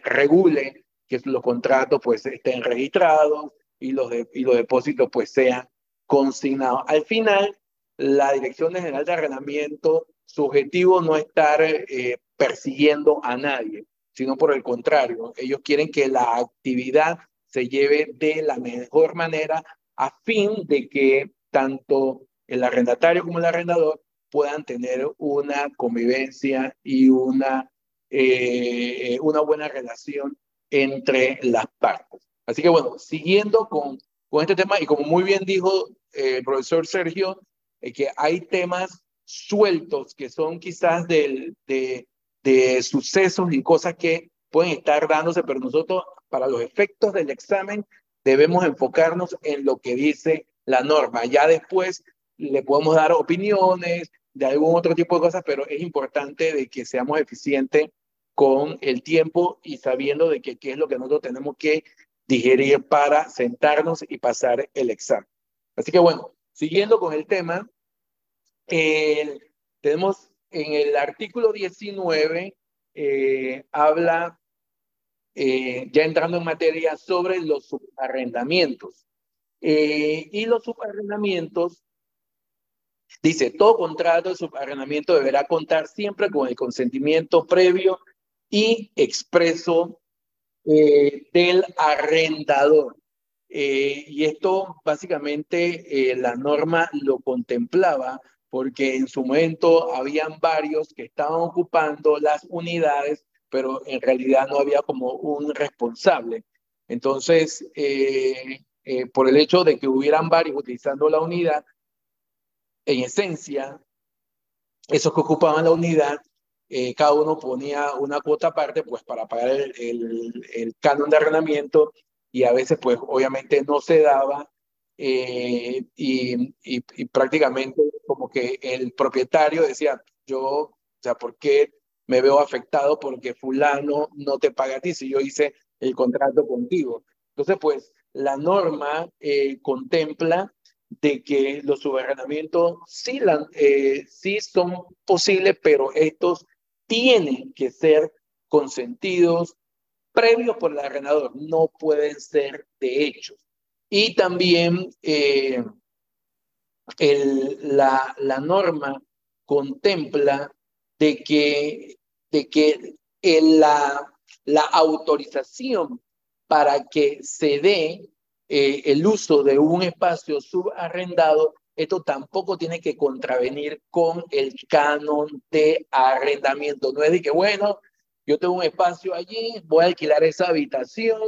regule que los contratos pues estén registrados, y los, y los depósitos pues sean consignados. Al final, la Dirección General de Arrendamiento, su objetivo no es estar eh, persiguiendo a nadie, sino por el contrario, ellos quieren que la actividad se lleve de la mejor manera a fin de que tanto el arrendatario como el arrendador puedan tener una convivencia y una, eh, una buena relación entre las partes. Así que bueno, siguiendo con, con este tema, y como muy bien dijo eh, el profesor Sergio, eh, que hay temas sueltos que son quizás de, de sucesos y cosas que pueden estar dándose, pero nosotros para los efectos del examen debemos enfocarnos en lo que dice la norma. Ya después le podemos dar opiniones de algún otro tipo de cosas, pero es importante de que seamos eficientes con el tiempo y sabiendo de qué es lo que nosotros tenemos que digerir para sentarnos y pasar el examen. Así que bueno, siguiendo con el tema, tenemos en el artículo 19, eh, habla, eh, ya entrando en materia, sobre los subarrendamientos. Eh, y los subarrendamientos, dice, todo contrato de subarrendamiento deberá contar siempre con el consentimiento previo y expreso eh, del arrendador. Eh, y esto básicamente eh, la norma lo contemplaba porque en su momento habían varios que estaban ocupando las unidades, pero en realidad no había como un responsable. Entonces, por el hecho de que hubieran varios utilizando la unidad, en esencia, esos que ocupaban la unidad eh, cada uno ponía una cuota aparte pues para pagar el, el, canon de arrendamiento y a veces pues obviamente no se daba eh, y, y, prácticamente como que el propietario decía, yo, o sea, ¿por qué me veo afectado porque fulano no te paga a ti si yo hice el contrato contigo? Entonces pues la norma eh, contempla de que los subarrendamientos sí, eh, sí son posibles, pero estos tienen que ser consentidos previos por el arrendador, no pueden ser de hechos. Y también eh, la, la norma contempla de que, de que la, la autorización para que se dé eh, el uso de un espacio subarrendado, esto tampoco tiene que contravenir con el canon de arrendamiento. No es de que, bueno, yo tengo un espacio allí, voy a alquilar esa habitación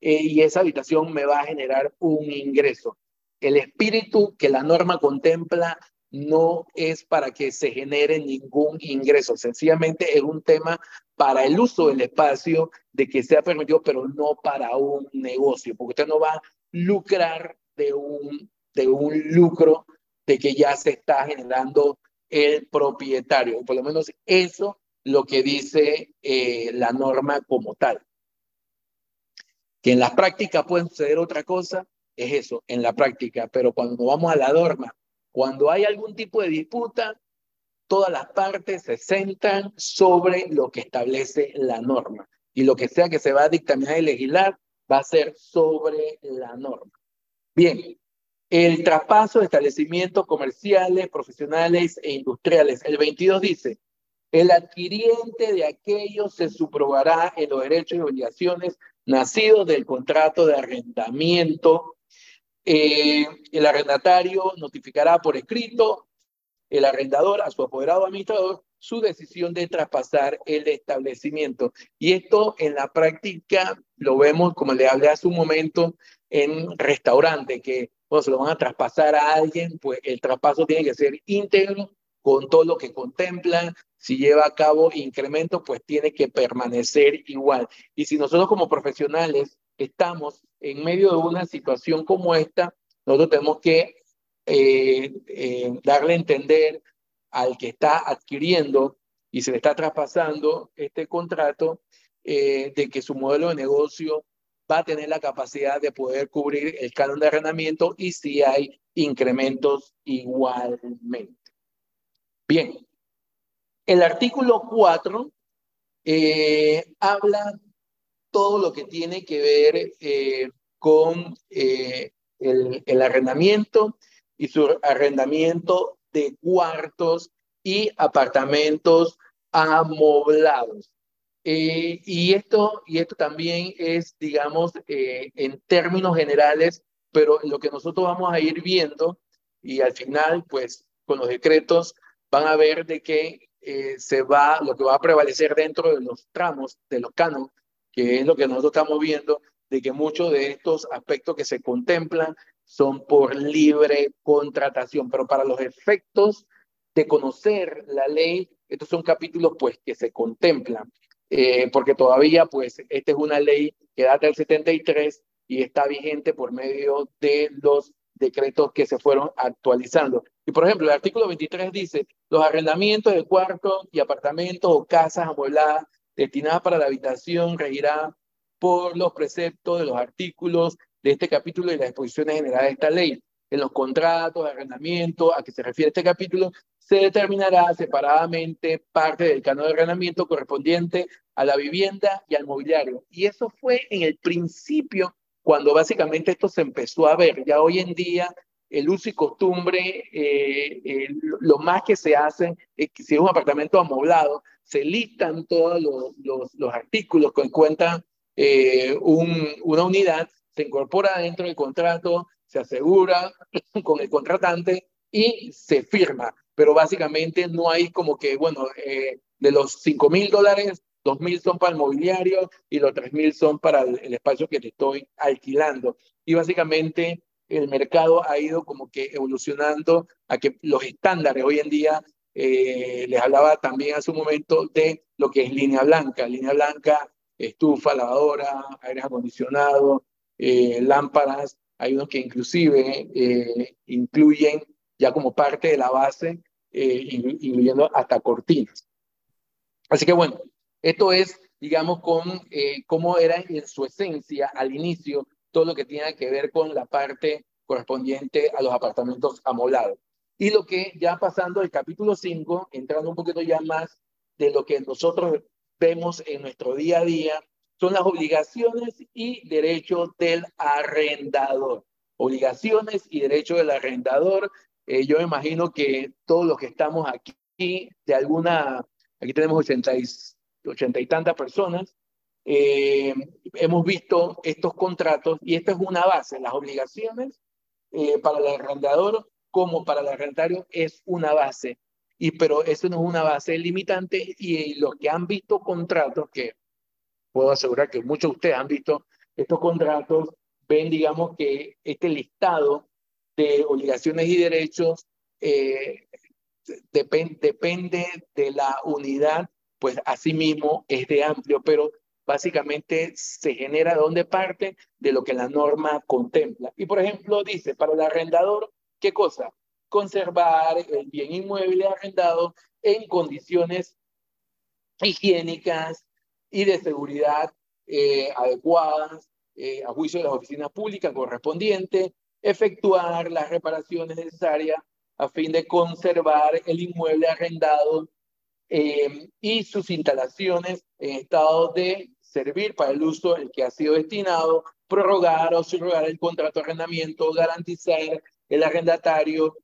eh, y esa habitación me va a generar un ingreso. El espíritu que la norma contempla no es para que se genere ningún ingreso, sencillamente es un tema para el uso del espacio de que sea permitido, pero no para un negocio, porque usted no va a lucrar de un, de un lucro de que ya se está generando el propietario. Por lo menos eso lo que dice eh, la norma como tal. Que en la práctica puede suceder otra cosa, es eso, en la práctica, pero cuando vamos a la norma, cuando hay algún tipo de disputa, todas las partes se sentan sobre lo que establece la norma. Y lo que sea que se va a dictaminar y legislar va a ser sobre la norma. Bien, el traspaso de establecimientos comerciales, profesionales e industriales. El 22 dice, el adquiriente de aquellos se subrogará en los derechos y obligaciones nacidos del contrato de arrendamiento. Eh, el arrendatario notificará por escrito el arrendador a su apoderado administrador su decisión de traspasar el establecimiento. Y esto en la práctica lo vemos, como le hablé hace un momento, en restaurante, que cuando se lo van a traspasar a alguien, pues el traspaso tiene que ser íntegro con todo lo que contemplan. Si lleva a cabo incremento, pues tiene que permanecer igual. Y si nosotros como profesionales estamos en medio de una situación como esta, nosotros tenemos que eh, eh, darle a entender al que está adquiriendo y se le está traspasando este contrato eh, de que su modelo de negocio va a tener la capacidad de poder cubrir el canon de arrendamiento y si hay incrementos igualmente. Bien, el artículo 4 eh, habla todo lo que tiene que ver eh, con el, el arrendamiento y su arrendamiento de cuartos y apartamentos amoblados. Eh, y, esto, y esto también es, digamos, eh, en términos generales, pero lo que nosotros vamos a ir viendo y al final, pues, con los decretos van a ver de que eh, se va, lo que va a prevalecer dentro de los tramos, de los canos, que es lo que nosotros estamos viendo, de que muchos de estos aspectos que se contemplan son por libre contratación, pero para los efectos de conocer la ley, estos son capítulos pues que se contemplan, eh, porque todavía pues esta es una ley que data del 73 y está vigente por medio de los decretos que se fueron actualizando. Y por ejemplo, el artículo 23 dice, los arrendamientos de cuartos y apartamentos o casas amuebladas destinadas para la habitación regirá por los preceptos de los artículos de este capítulo y las exposiciones generales de esta ley. En los contratos de arrendamiento a que se refiere este capítulo, se determinará separadamente parte del canon de arrendamiento correspondiente a la vivienda y al mobiliario. Y eso fue en el principio, cuando básicamente esto se empezó a ver. Ya hoy en día el uso y costumbre, eh, lo más que se hace que si es un apartamento amoblado, se listan todos los, los, los artículos que cuentan eh, un, una unidad se incorpora dentro del contrato, se asegura [clears throat] con el contratante y se firma. Pero básicamente no hay como que, bueno, eh, de los 5 mil dólares, 2 mil son para el mobiliario y los 3 mil son para el, espacio que te estoy alquilando. Y básicamente el mercado ha ido como que evolucionando a que los estándares hoy en día, eh, les hablaba también hace un momento de lo que es línea blanca. Línea blanca, estufa, lavadora, aire acondicionado, eh, lámparas, hay unos que inclusive eh, incluyen ya como parte de la base, eh, incluyendo hasta cortinas. Así que bueno, esto es, digamos, con cómo era en su esencia al inicio todo lo que tiene que ver con la parte correspondiente a los apartamentos amolados. Y lo que ya pasando el capítulo 5, entrando un poquito ya más de lo que nosotros vemos en nuestro día a día, son las obligaciones y derechos del arrendador. Obligaciones y derechos del arrendador. Eh, yo imagino que todos los que estamos aquí, de alguna, aquí tenemos 80 y, 80 y tantas personas, eh, hemos visto estos contratos y esta es una base. Las obligaciones eh, para el arrendador como para el arrendatario es una base. Y, pero eso no es una base limitante y, los que han visto contratos, que puedo asegurar que muchos de ustedes han visto estos contratos, ven, digamos, que este listado de obligaciones y derechos eh, depende de la unidad, pues asimismo es de amplio, pero básicamente se genera de dónde parte de lo que la norma contempla. Y por ejemplo, dice, para el arrendador, ¿qué cosa? Conservar el bien inmueble arrendado en condiciones higiénicas y de seguridad eh, adecuadas, eh, a juicio de las oficinas públicas correspondientes, efectuar las reparaciones necesarias a fin de conservar el inmueble arrendado eh, y sus instalaciones en estado de servir para el uso el que ha sido destinado, prorrogar o subrogar el contrato de arrendamiento, garantizar el arrendatario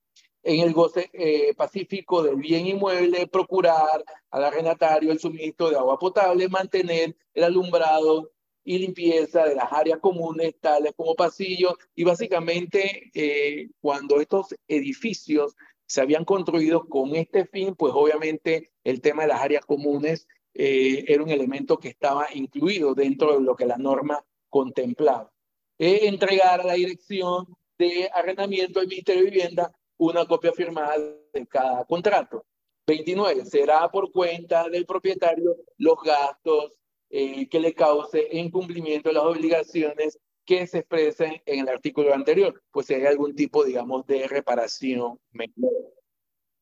en el goce eh, pacífico del bien inmueble, procurar al arrendatario el suministro de agua potable, mantener el alumbrado y limpieza de las áreas comunes, tales como pasillos, y básicamente eh, cuando estos edificios se habían construido con este fin, pues obviamente el tema de las áreas comunes eh, era un elemento que estaba incluido dentro de lo que la norma contemplaba. entregar a la dirección de arrendamiento del Ministerio de Vivienda una copia firmada de cada contrato. 29. Será por cuenta del propietario los gastos eh, que le cause en cumplimiento de las obligaciones que se expresen en el artículo anterior, pues si hay algún tipo, digamos, de reparación menor.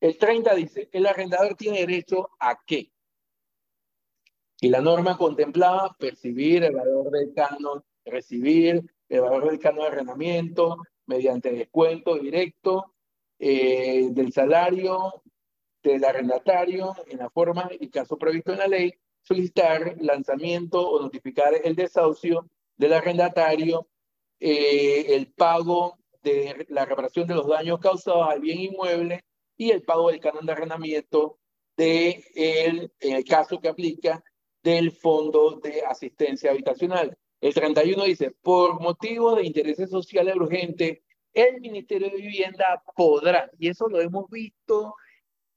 El 30 dice, el arrendador tiene derecho a qué? Y la norma contemplaba percibir el valor del canon, recibir el valor del canon de arrendamiento mediante descuento directo eh, del salario del arrendatario en la forma y caso previsto en la ley, solicitar lanzamiento o notificar el desahucio del arrendatario, eh, el pago de la reparación de los daños causados al bien inmueble y el pago del canon de arrendamiento de el, en el caso que aplica del Fondo de Asistencia Habitacional. El 31 dice, por motivo de intereses sociales urgentes, el Ministerio de Vivienda podrá, y eso lo hemos visto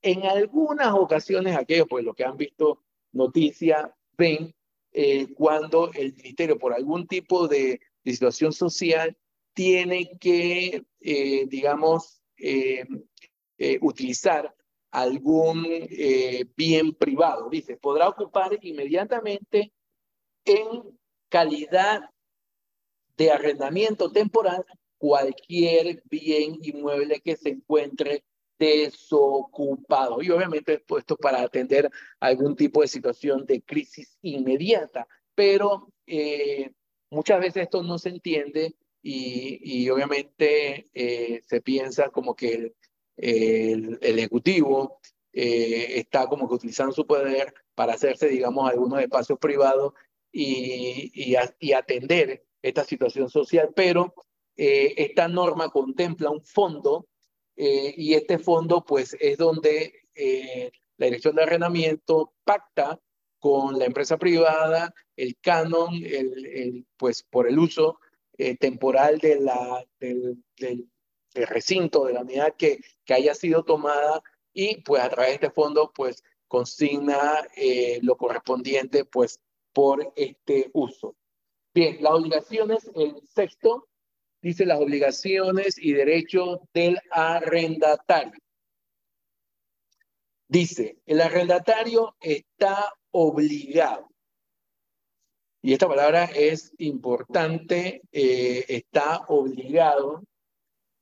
en algunas ocasiones, aquellos pues los que han visto noticias ven eh, cuando el Ministerio por algún tipo de, situación social tiene que, eh, digamos, eh, utilizar algún bien privado. Dice, podrá ocupar inmediatamente en calidad de arrendamiento temporal cualquier bien inmueble que se encuentre desocupado. Y obviamente puesto para atender algún tipo de situación de crisis inmediata. Pero eh, muchas veces esto no se entiende y, obviamente eh, se piensa como que el, Ejecutivo eh, está como que utilizando su poder para hacerse, digamos, algunos espacios privados y, y, atender esta situación social, pero eh, esta norma contempla un fondo eh, y este fondo pues es donde la Dirección de Arrendamiento pacta con la empresa privada el canon, el, el pues por el uso temporal de la, del, del, el recinto de la unidad que, que haya sido tomada y pues a través de este fondo pues consigna eh, lo correspondiente pues por este uso. Bien, las obligaciones, el sexto dice las obligaciones y derechos del arrendatario. Dice, el arrendatario está obligado. Y esta palabra es importante, eh, está obligado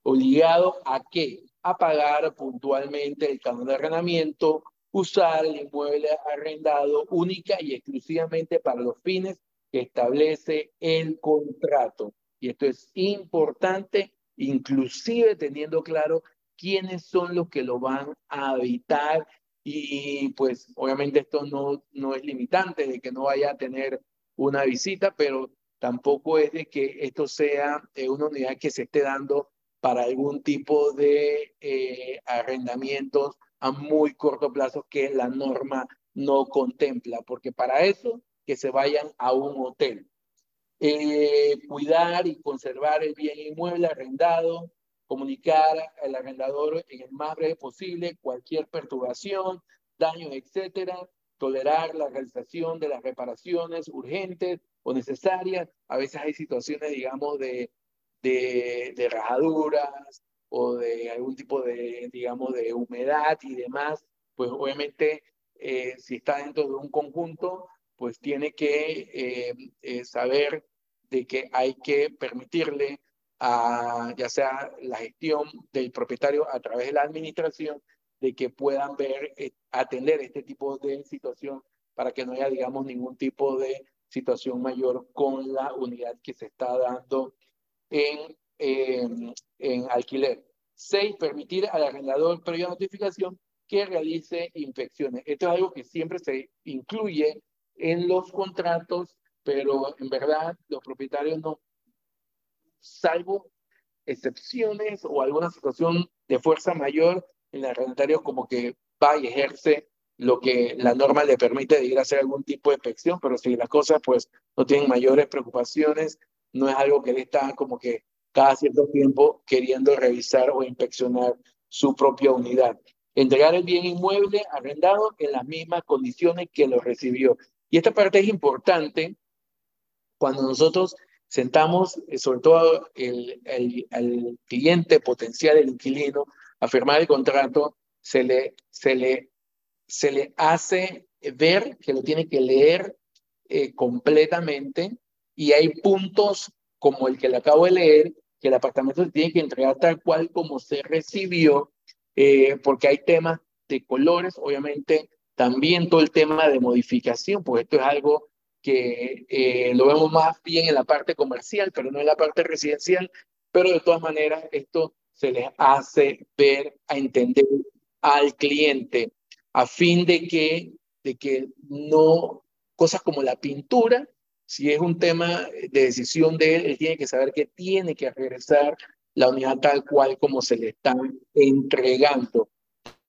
obligado a qué? A pagar puntualmente el canon de arrendamiento, usar el inmueble arrendado única y exclusivamente para los fines que establece el contrato. Y esto es importante inclusive teniendo claro quiénes son los que lo van a habitar y pues obviamente esto no, no es limitante de que no vaya a tener una visita, pero tampoco es de que esto sea eh, una unidad que se esté dando para algún tipo de eh, arrendamientos a muy corto plazo que la norma no contempla, porque para eso que se vayan a un hotel. Eh, cuidar y conservar el bien inmueble arrendado, comunicar al arrendador en el más breve posible cualquier perturbación, daño, etcétera, tolerar la realización de las reparaciones urgentes o necesarias. A veces hay situaciones, digamos, de, de, de rajaduras o de algún tipo de, digamos, de humedad y demás. Pues obviamente, eh, si está dentro de un conjunto, pues tiene que eh, eh, saber de que hay que permitirle a ya sea la gestión del propietario a través de la administración, de que puedan ver, eh, atender este tipo de situación para que no haya, digamos, ningún tipo de situación mayor con la unidad que se está dando en, en alquiler. Seis, permitir al arrendador previa notificación que realice inspecciones. Esto es algo que siempre se incluye en los contratos, pero en verdad los propietarios no, salvo excepciones o alguna situación de fuerza mayor, el arrendatario como que va y ejerce lo que la norma le permite de ir a hacer algún tipo de inspección, pero si las cosas pues no tienen mayores preocupaciones, no es algo que él está como que cada cierto tiempo queriendo revisar o inspeccionar su propia unidad. Entregar el bien inmueble arrendado en las mismas condiciones que lo recibió. Y esta parte es importante cuando nosotros sentamos, eh, sobre todo el, el, cliente potencial, el inquilino, a firmar el contrato, se le, se le, se le hace ver que lo tiene que leer eh, completamente y hay puntos como el que le acabo de leer, que el apartamento se tiene que entregar tal cual como se recibió, eh, porque hay temas de colores, obviamente también todo el tema de modificación, pues esto es algo que eh, lo vemos más bien en la parte comercial, pero no en la parte residencial, pero de todas maneras esto se les hace ver, a entender al cliente, a fin de que, de que no, cosas como la pintura, si es un tema de decisión de él, él tiene que saber que tiene que regresar la unidad tal cual como se le están entregando.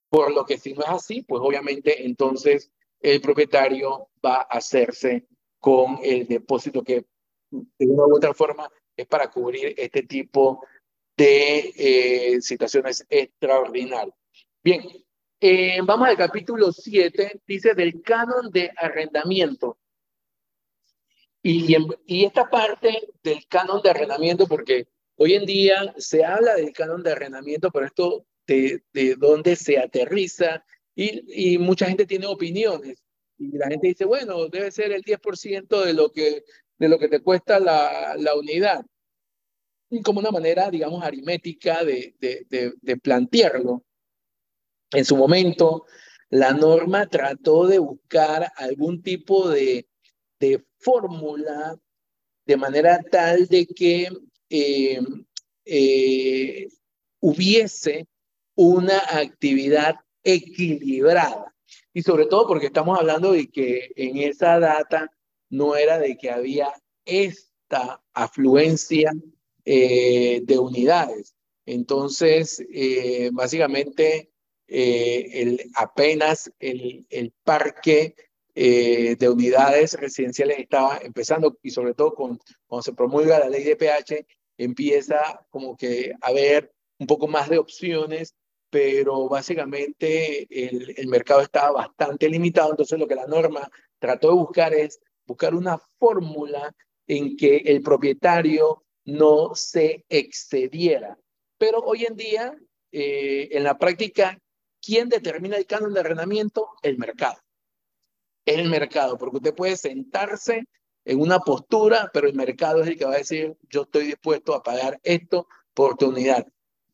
Por lo que si no es así, pues obviamente entonces el propietario va a hacerse con el depósito que de una u otra forma es para cubrir este tipo de eh, situaciones extraordinarias. Bien, eh, vamos al capítulo 7, dice del canon de arrendamiento. Y, y esta parte del canon de arrendamiento, porque hoy en día se habla del canon de arrendamiento, pero esto de, de dónde se aterriza y, y mucha gente tiene opiniones y la gente dice, bueno, debe ser el 10% de lo que, de lo que te cuesta la, la unidad. como una manera, digamos, aritmética de, de, de, plantearlo. En su momento, la norma trató de buscar algún tipo de, de fórmula de manera tal de que eh, eh, hubiese una actividad equilibrada. Y sobre todo porque estamos hablando de que en esa data no era de que había esta afluencia eh, de unidades. Entonces, básicamente, apenas el, el parque de unidades residenciales estaba empezando y sobre todo con, cuando se promulga la ley de PH, empieza como que a haber un poco más de opciones pero básicamente el, el, mercado estaba bastante limitado, entonces lo que la norma trató de buscar es buscar una fórmula en que el propietario no se excediera. Pero hoy en día, eh, en la práctica, ¿quién determina el canon de arrendamiento? El mercado. Es el mercado, porque usted puede sentarse en una postura, pero el mercado es el que va a decir, yo estoy dispuesto a pagar esto por tu unidad.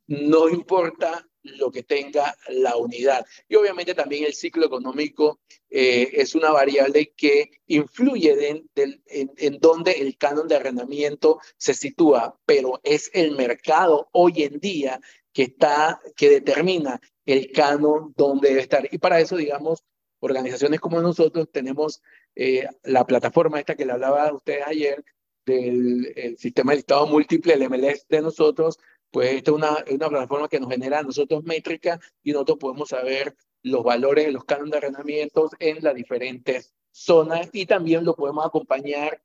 No importa lo que tenga la unidad. Y obviamente también el ciclo económico eh, es una variable que influye en, en, en donde el canon de arrendamiento se sitúa, pero es el mercado hoy en día que está, que determina el canon donde debe estar. Y para eso, digamos, organizaciones como nosotros tenemos eh, la plataforma esta que le hablaba a ustedes ayer del sistema de listado múltiple, el MLS de nosotros, pues esta es una, una plataforma que nos genera a nosotros métricas y nosotros podemos saber los valores los cánones de arrendamientos en las diferentes zonas y también lo podemos acompañar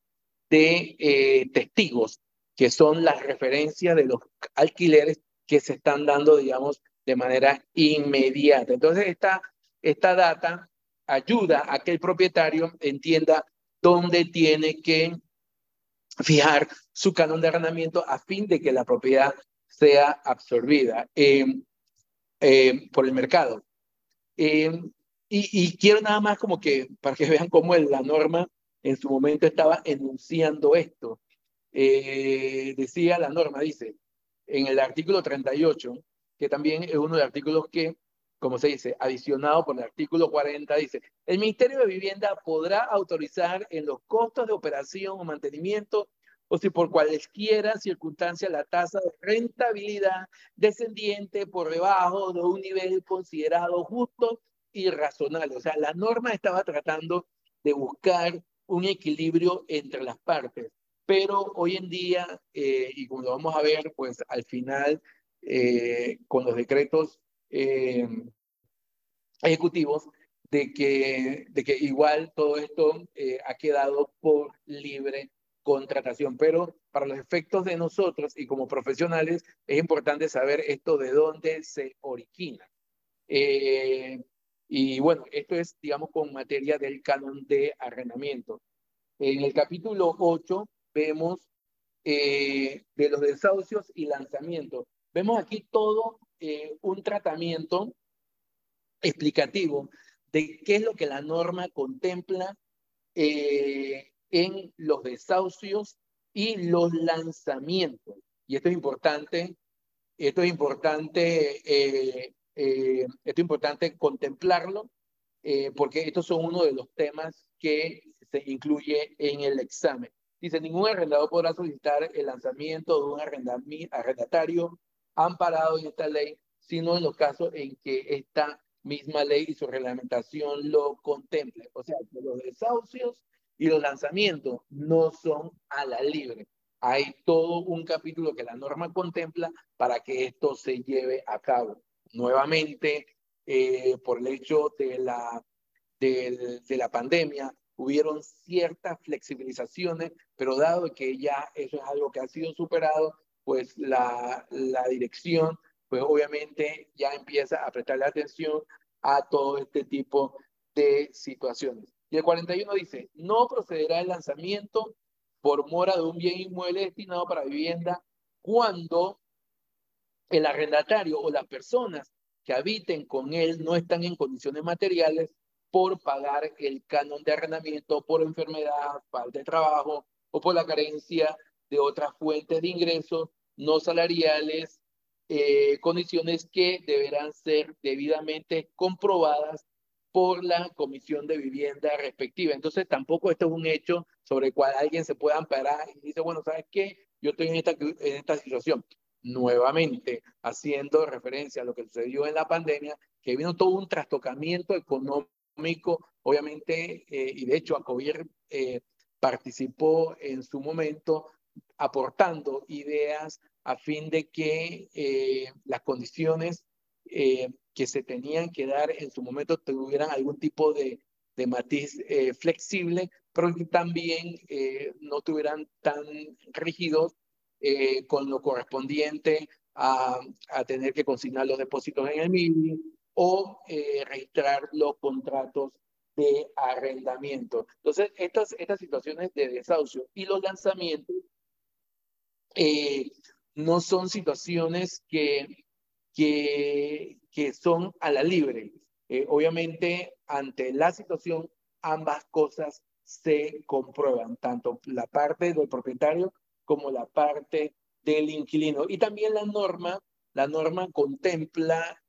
de eh, testigos, que son las referencias de los alquileres que se están dando, digamos, de manera inmediata. Entonces, esta, esta data ayuda a que el propietario entienda dónde tiene que fijar su canon de arrendamiento a fin de que la propiedad sea absorbida eh, eh, por el mercado. Eh, y, y, quiero nada más como que, para que vean cómo la norma en su momento estaba enunciando esto. decía la norma, dice, en el artículo 38, que también es uno de los artículos que, como se dice, adicionado por el artículo 40, dice, el Ministerio de Vivienda podrá autorizar en los costos de operación o mantenimiento o si por cualesquiera circunstancia la tasa de rentabilidad descendiente por debajo de un nivel considerado justo y razonable. O sea, la norma estaba tratando de buscar un equilibrio entre las partes, pero hoy en día, eh, y como lo vamos a ver, pues al final, eh, con los decretos eh, ejecutivos, de que, de que igual todo esto ha quedado por libre contratación, pero para los efectos de nosotros y como profesionales es importante saber esto de dónde se origina. Eh, y bueno, esto es, digamos, con materia del canon de arrendamiento. En el capítulo 8 vemos eh, de los desahucios y lanzamientos. Vemos aquí todo eh, un tratamiento explicativo de qué es lo que la norma contempla eh, en los desahucios y los lanzamientos. Y esto es importante, esto es importante, eh, esto es importante contemplarlo, porque estos son uno de los temas que se incluye en el examen. Dice, ningún arrendador podrá solicitar el lanzamiento de un arrendatario amparado en esta ley, sino en los casos en que esta misma ley y su reglamentación lo contemple. O sea, que los desahucios y los lanzamientos no son a la libre. Hay todo un capítulo que la norma contempla para que esto se lleve a cabo. Nuevamente, eh, por el hecho de la, de, de la pandemia, hubieron ciertas flexibilizaciones, pero dado que ya eso es algo que ha sido superado, pues la, la dirección, pues obviamente ya empieza a prestarle atención a todo este tipo de situaciones. Y el 41 dice, no procederá el lanzamiento por mora de un bien inmueble destinado para vivienda cuando el arrendatario o las personas que habiten con él no están en condiciones materiales por pagar el canon de arrendamiento por enfermedad, falta de trabajo o por la carencia de otras fuentes de ingresos no salariales, eh, condiciones que deberán ser debidamente comprobadas por la comisión de vivienda respectiva. Entonces, tampoco esto es un hecho sobre el cual alguien se pueda amparar y dice, bueno, ¿sabes qué? Yo estoy en esta, en esta situación. Nuevamente, haciendo referencia a lo que sucedió en la pandemia, que vino todo un trastocamiento económico, obviamente, eh, y de hecho, Acobir eh, participó en su momento aportando ideas a fin de que eh, las condiciones eh, que se tenían que dar en su momento tuvieran algún tipo de, de matiz eh, flexible, pero que también eh, no estuvieran tan rígidos con lo correspondiente a, a, tener que consignar los depósitos en el MIBI o registrar los contratos de arrendamiento. Entonces, estas, estas situaciones de desahucio y los lanzamientos no son situaciones que que, son a la libre. Eh, obviamente, ante la situación, ambas cosas se comprueban, tanto la parte del propietario como la parte del inquilino. Y también la norma, la norma contempla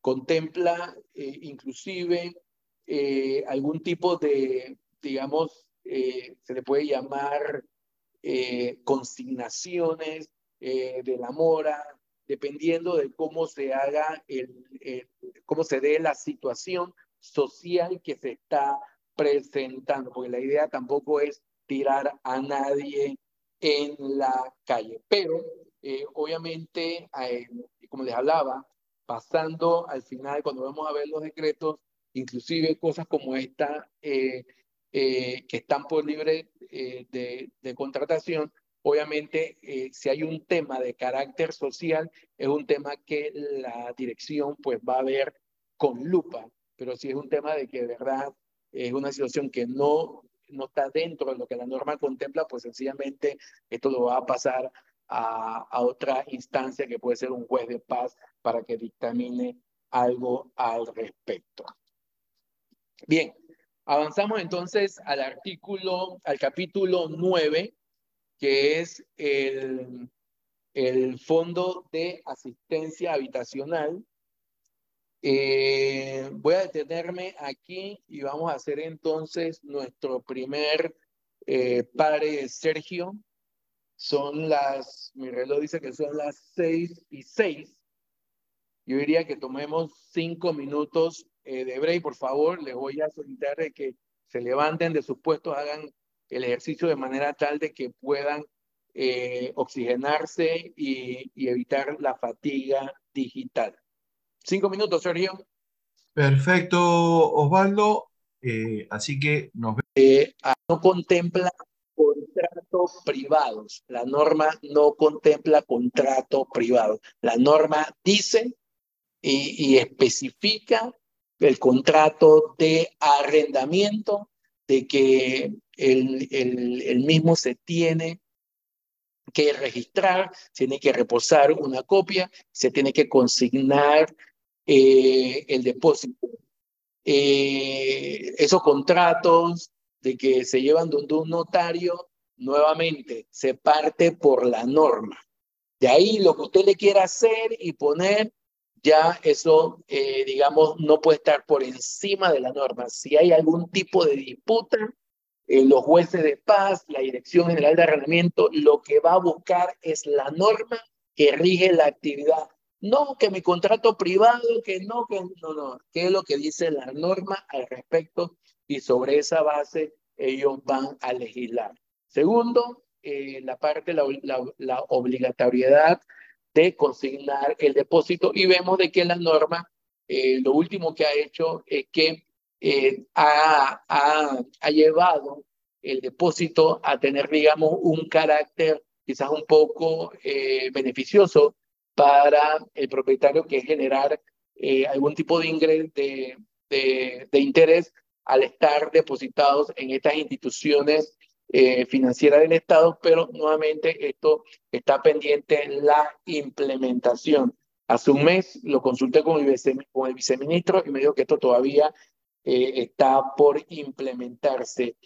contempla inclusive algún tipo de, digamos, se le puede llamar consignaciones de la mora, dependiendo de cómo se haga, el, cómo se dé la situación social que se está presentando, porque la idea tampoco es tirar a nadie en la calle. Pero eh, obviamente, eh, como les hablaba, pasando al final, cuando vamos a ver los decretos, inclusive cosas como esta, eh, que están por libre de, de, contratación, obviamente, si hay un tema de carácter social, es un tema que la dirección pues va a ver con lupa, pero si es un tema de que de verdad es una situación que no, no está dentro de lo que la norma contempla, pues sencillamente esto lo va a pasar a, a otra instancia que puede ser un juez de paz para que dictamine algo al respecto. Bien, avanzamos entonces al artículo, al capítulo 9, que es el, el Fondo de Asistencia Habitacional eh, voy a detenerme aquí y vamos a hacer entonces nuestro primer eh, padre Sergio. Son las, mi reloj dice que son las seis y seis. Yo diría que tomemos cinco minutos eh, de break, por favor. Les voy a solicitar que se levanten de sus puestos, hagan el ejercicio de manera tal de que puedan eh, oxigenarse y evitar la fatiga digital. Cinco minutos, Sergio. Perfecto, Osvaldo. Eh, así que nos eh, no contempla contratos privados. La norma no contempla contratos privados. La norma dice y, especifica el contrato de arrendamiento, de que el, el, mismo se tiene que registrar, tiene que reposar una copia, se tiene que consignar eh, el depósito. Eh, esos contratos de que se llevan donde un notario, nuevamente, se parte por la norma. De ahí lo que usted le quiera hacer y poner, ya eso, eh, digamos, no puede estar por encima de la norma. Si hay algún tipo de disputa, los jueces de paz, la Dirección General de Arrendamiento, lo que va a buscar es la norma que rige la actividad no, que mi contrato privado, que no, que no, no. ¿Qué es lo que dice la norma al respecto? Y sobre esa base ellos van a legislar. Segundo, eh, la parte, la, la, obligatoriedad de consignar el depósito y vemos de que la norma, eh, lo último que ha hecho es que eh, ha, ha, llevado el depósito a tener, digamos, un carácter quizás un poco beneficioso para el propietario, que es generar eh, algún tipo de, ingreso, de, de, interés al estar depositados en estas instituciones eh, financieras del Estado, pero nuevamente esto está pendiente en la implementación. Hace un mes lo consulté con el, con el viceministro y me dijo que esto todavía eh, está por implementarse.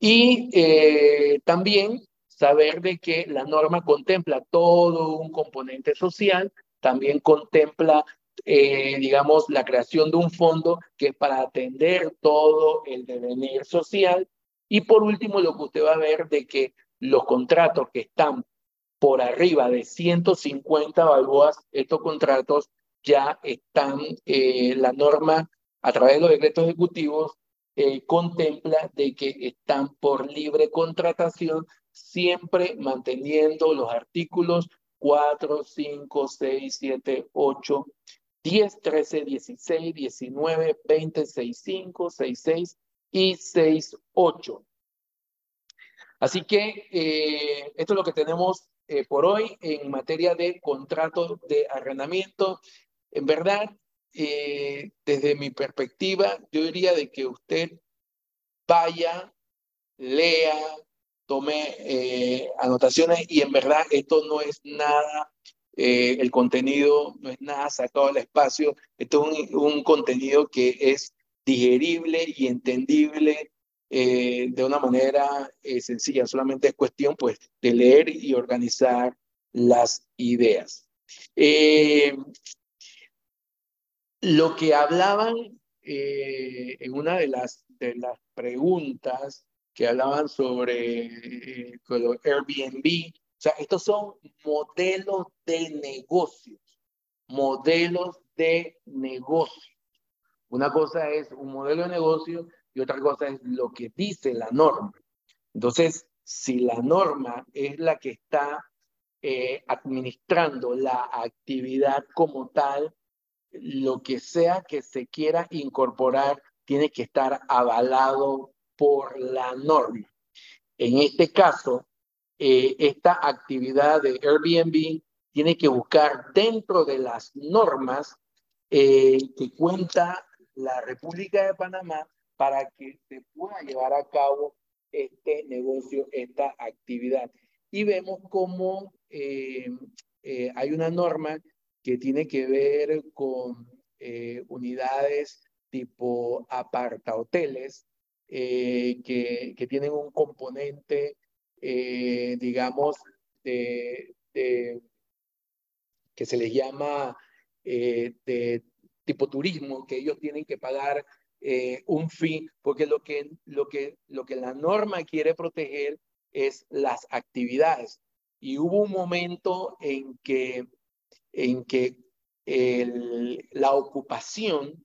Y también saber de que la norma contempla todo un componente social, también contempla, eh, digamos, la creación de un fondo que para atender todo el devenir social. Y por último, lo que usted va a ver de que los contratos que están por arriba de 150 balboas, estos contratos ya están, eh, la norma a través de los decretos ejecutivos eh, contempla de que están por libre contratación siempre manteniendo los artículos 4, 5, 6, 7, 8, 10, 13, 16, 19, 20, 65, 66 y 68. Así que eh, esto es lo que tenemos eh, por hoy en materia de contrato de arrendamiento. En verdad, eh, desde mi perspectiva, yo diría de que usted vaya, lea, tome anotaciones y en verdad esto no es nada, el contenido no es nada sacado del espacio, esto es un, contenido que es digerible y entendible eh, de una manera sencilla, solamente es cuestión pues de leer y organizar las ideas. Eh, lo que hablaban eh, en una de las, de las preguntas que hablaban sobre eh, Airbnb, o sea, estos son modelos de negocios, modelos de negocio. Una cosa es un modelo de negocio y otra cosa es lo que dice la norma. Entonces, si la norma es la que está eh, administrando la actividad como tal, lo que sea que se quiera incorporar tiene que estar avalado por la norma. En este caso, eh, esta actividad de Airbnb tiene que buscar dentro de las normas eh, que cuenta la República de Panamá para que se pueda llevar a cabo este negocio, esta actividad. Y vemos cómo eh, hay una norma que tiene que ver con unidades tipo aparta hoteles, eh, que, que, tienen un componente, eh, digamos, de, que se les llama eh, de tipo turismo, que ellos tienen que pagar un fee, porque lo que, lo, que, lo que la norma quiere proteger es las actividades. Y hubo un momento en que, en que el, la ocupación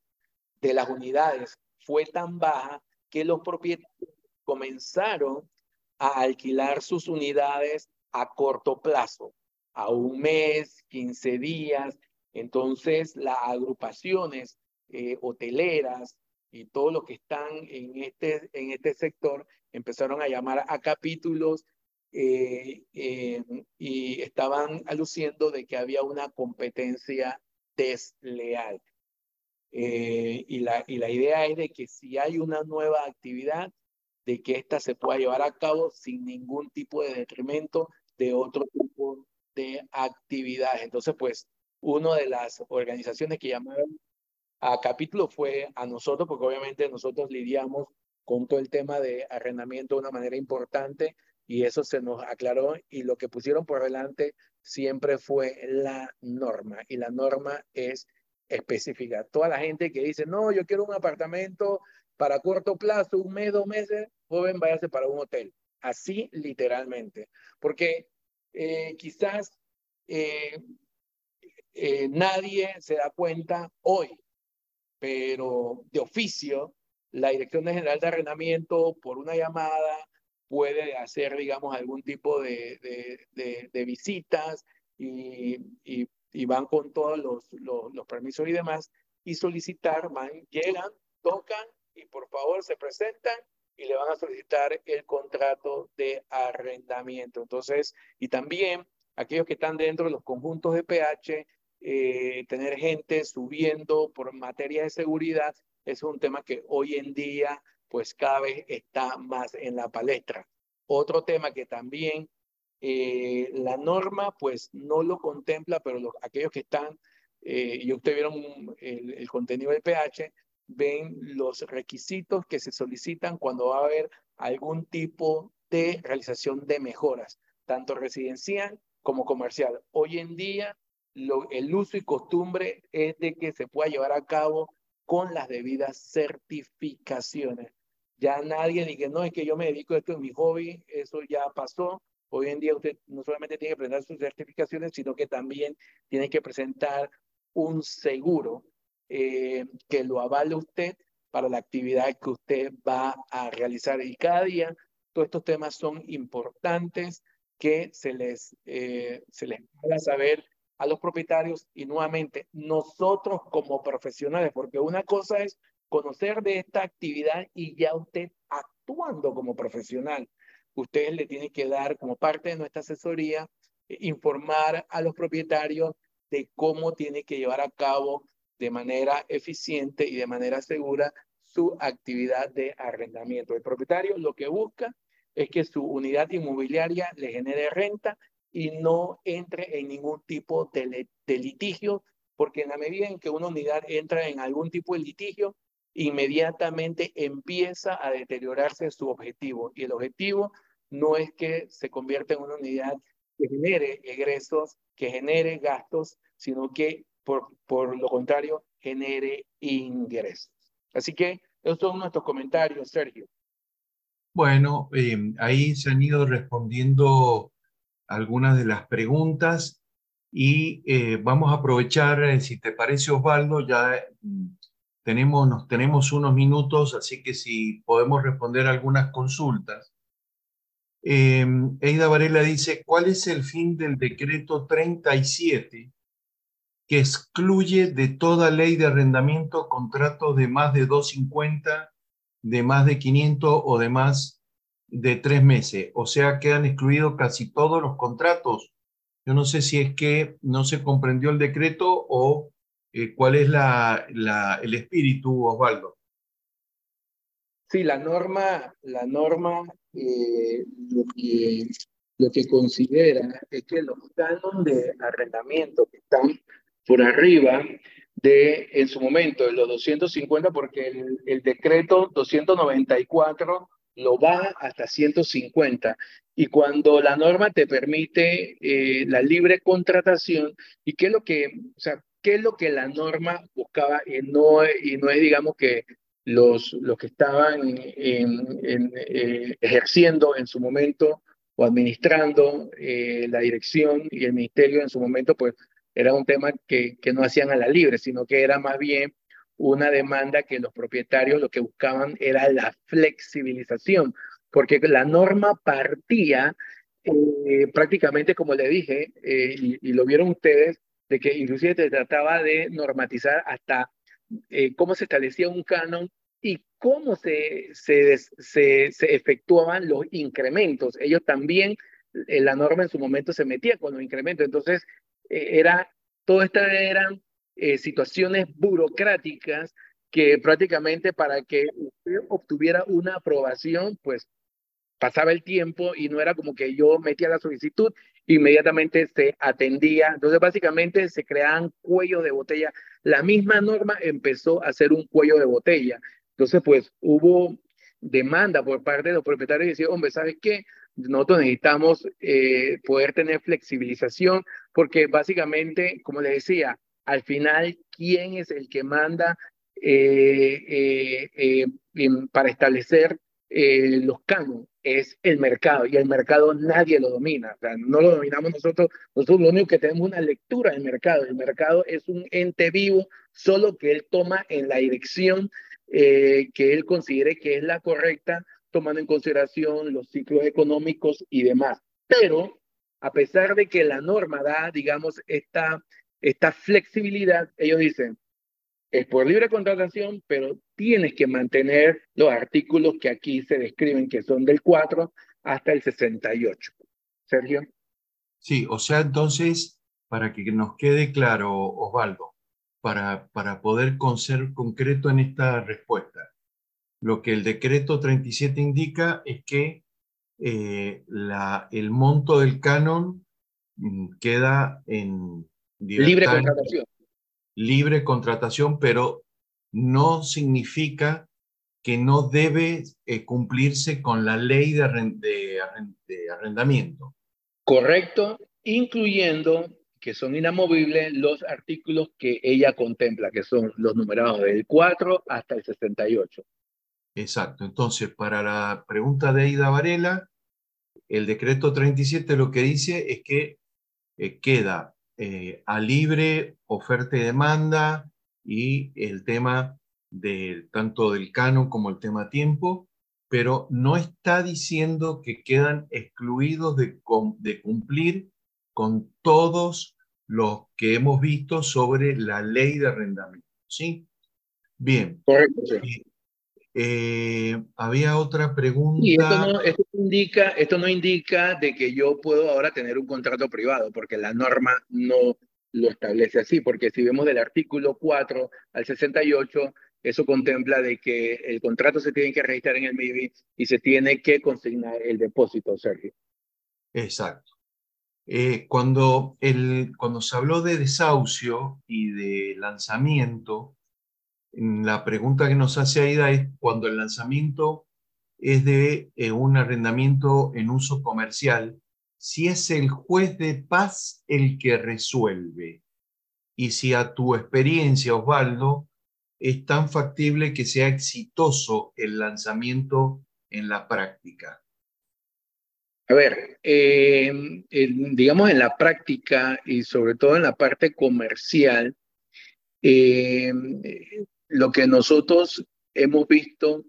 de las unidades fue tan baja que los propietarios comenzaron a alquilar sus unidades a corto plazo, a un mes, 15 días. Entonces, las agrupaciones eh, hoteleras y todo lo que están en este, en este sector empezaron a llamar a capítulos eh, eh, y estaban aluciendo de que había una competencia desleal. Y, la, y la idea es de que si hay una nueva actividad, de que ésta se pueda llevar a cabo sin ningún tipo de detrimento de otro tipo de actividades. Entonces, pues, una de las organizaciones que llamaron a capítulo fue a nosotros, porque obviamente nosotros lidiamos con todo el tema de arrendamiento de una manera importante y eso se nos aclaró y lo que pusieron por delante siempre fue la norma y la norma es específica. Toda la gente que dice, no, yo quiero un apartamento para corto plazo, un mes, dos meses, joven, váyase para un hotel. Así literalmente. Porque eh, quizás eh, eh, nadie se da cuenta hoy, pero de oficio, la Dirección General de Arrendamiento, por una llamada, puede hacer, digamos, algún tipo de, de, de, visitas y, y y van con todos los, los, permisos y demás y solicitar, van, llegan, tocan y por favor se presentan y le van a solicitar el contrato de arrendamiento. Entonces, y también aquellos que están dentro de los conjuntos de PH, eh, tener gente subiendo por materia de seguridad es un tema que hoy en día pues cada vez está más en la palestra. Otro tema que también eh, la norma pues no lo contempla, pero los, aquellos que están, eh, y ustedes vieron el, contenido del pH, ven los requisitos que se solicitan cuando va a haber algún tipo de realización de mejoras, tanto residencial como comercial. Hoy en día lo, el uso y costumbre es de que se pueda llevar a cabo con las debidas certificaciones. Ya nadie dice, no, es que yo me dedico a esto, es mi hobby, eso ya pasó. Hoy en día usted no solamente tiene que presentar sus certificaciones, sino que también tiene que presentar un seguro eh, que lo avale usted para la actividad que usted va a realizar. Y cada día todos estos temas son importantes que se les, eh, se les haga saber a los propietarios y nuevamente nosotros como profesionales, porque una cosa es conocer de esta actividad y ya usted actuando como profesional ustedes le tienen que dar como parte de nuestra asesoría, eh, informar a los propietarios de cómo tiene que llevar a cabo de manera eficiente y de manera segura su actividad de arrendamiento. El propietario lo que busca es que su unidad inmobiliaria le genere renta y no entre en ningún tipo de, de litigio, porque en la medida en que una unidad entra en algún tipo de litigio, inmediatamente empieza a deteriorarse su objetivo. Y el objetivo no es que se convierta en una unidad que genere egresos, que genere gastos, sino que por, por lo contrario genere ingresos. Así que esos son nuestros comentarios, Sergio. Bueno, eh, ahí se han ido respondiendo algunas de las preguntas y eh, vamos a aprovechar, eh, si te parece Osvaldo, ya mm, tenemos, nos tenemos unos minutos, así que si podemos responder algunas consultas. Eh, Eida Varela dice, ¿cuál es el fin del decreto 37 que excluye de toda ley de arrendamiento contratos de más de 250, de más de 500 o de más de tres meses? O sea, quedan excluidos casi todos los contratos. Yo no sé si es que no se comprendió el decreto o eh, cuál es la, el espíritu, Osvaldo. Sí, la norma, la norma eh, lo, que, lo que considera es que los cánones de arrendamiento que están por arriba de, en su momento, de los 250, porque el, el decreto 294 lo va hasta 150. Y cuando la norma te permite eh, la libre contratación, ¿y qué es lo que, o sea, qué es lo que la norma buscaba? Y no, y no es, digamos, que los, los que estaban en, eh, ejerciendo en su momento o administrando eh, la dirección y el ministerio en su momento, pues era un tema que, que no hacían a la libre, sino que era más bien una demanda que los propietarios lo que buscaban era la flexibilización, porque la norma partía eh, prácticamente, como le dije, y, y, lo vieron ustedes, de que inclusive se trataba de normatizar hasta eh, cómo se establecía un canon y cómo se, se, se, se efectuaban los incrementos. Ellos también, eh, la norma en su momento se metía con los incrementos. Entonces, eh, era, todo esto eran situaciones burocráticas que prácticamente para que usted obtuviera una aprobación, pues pasaba el tiempo y no era como que yo metía la solicitud inmediatamente se atendía. Entonces, básicamente se creaban cuellos de botella. La misma norma empezó a ser un cuello de botella. Entonces, pues hubo demanda por parte de los propietarios y decían, hombre, ¿sabes qué? Nosotros necesitamos eh, poder tener flexibilización porque básicamente, como le decía, al final, ¿quién es el que manda eh, eh, para establecer los canos? es el mercado y el mercado nadie lo domina, no lo dominamos nosotros, nosotros lo único que tenemos una lectura del mercado, el mercado es un ente vivo, solo que él toma en la dirección eh, que él considere que es la correcta, tomando en consideración los ciclos económicos y demás. Pero a pesar de que la norma da, digamos, esta, esta flexibilidad, ellos dicen, es por libre contratación, pero tienes que mantener los artículos que aquí se describen, que son del 4 hasta el 68. Sergio. Sí, o sea, entonces, para que nos quede claro, Osvaldo, para, para poder ser concreto en esta respuesta, lo que el decreto 37 indica es que eh, la, el monto del canon mm, queda en libre contratación libre contratación, pero no significa que no debe eh, cumplirse con la ley de, arrendamiento. Correcto, incluyendo que son inamovibles los artículos que ella contempla, que son los numerados del 4 hasta el 68. Exacto. Entonces, para la pregunta de Ida Varela, el decreto 37 lo que dice es que eh, queda eh, a libre oferta y demanda y el tema de tanto del canon como el tema tiempo, pero no está diciendo que quedan excluidos de, de cumplir con todos los que hemos visto sobre la ley de arrendamiento. ¿Sí? Bien. Correcto. Eh, había otra pregunta. Y esto no, esto, indica, esto no indica de que yo puedo ahora tener un contrato privado, porque la norma no lo establece así, porque si vemos del artículo 4 al 68, eso contempla de que el contrato se tiene que registrar en el MIBI y se tiene que consignar el depósito, Sergio. Exacto. Eh, cuando, el, cuando se habló de desahucio y de lanzamiento, la pregunta que nos hace Aida es cuando el lanzamiento es de eh, un arrendamiento en uso comercial, si es el juez de paz el que resuelve y si a tu experiencia, Osvaldo, es tan factible que sea exitoso el lanzamiento en la práctica. A ver, em, digamos en la práctica y sobre todo en la parte comercial, em, lo que nosotros hemos visto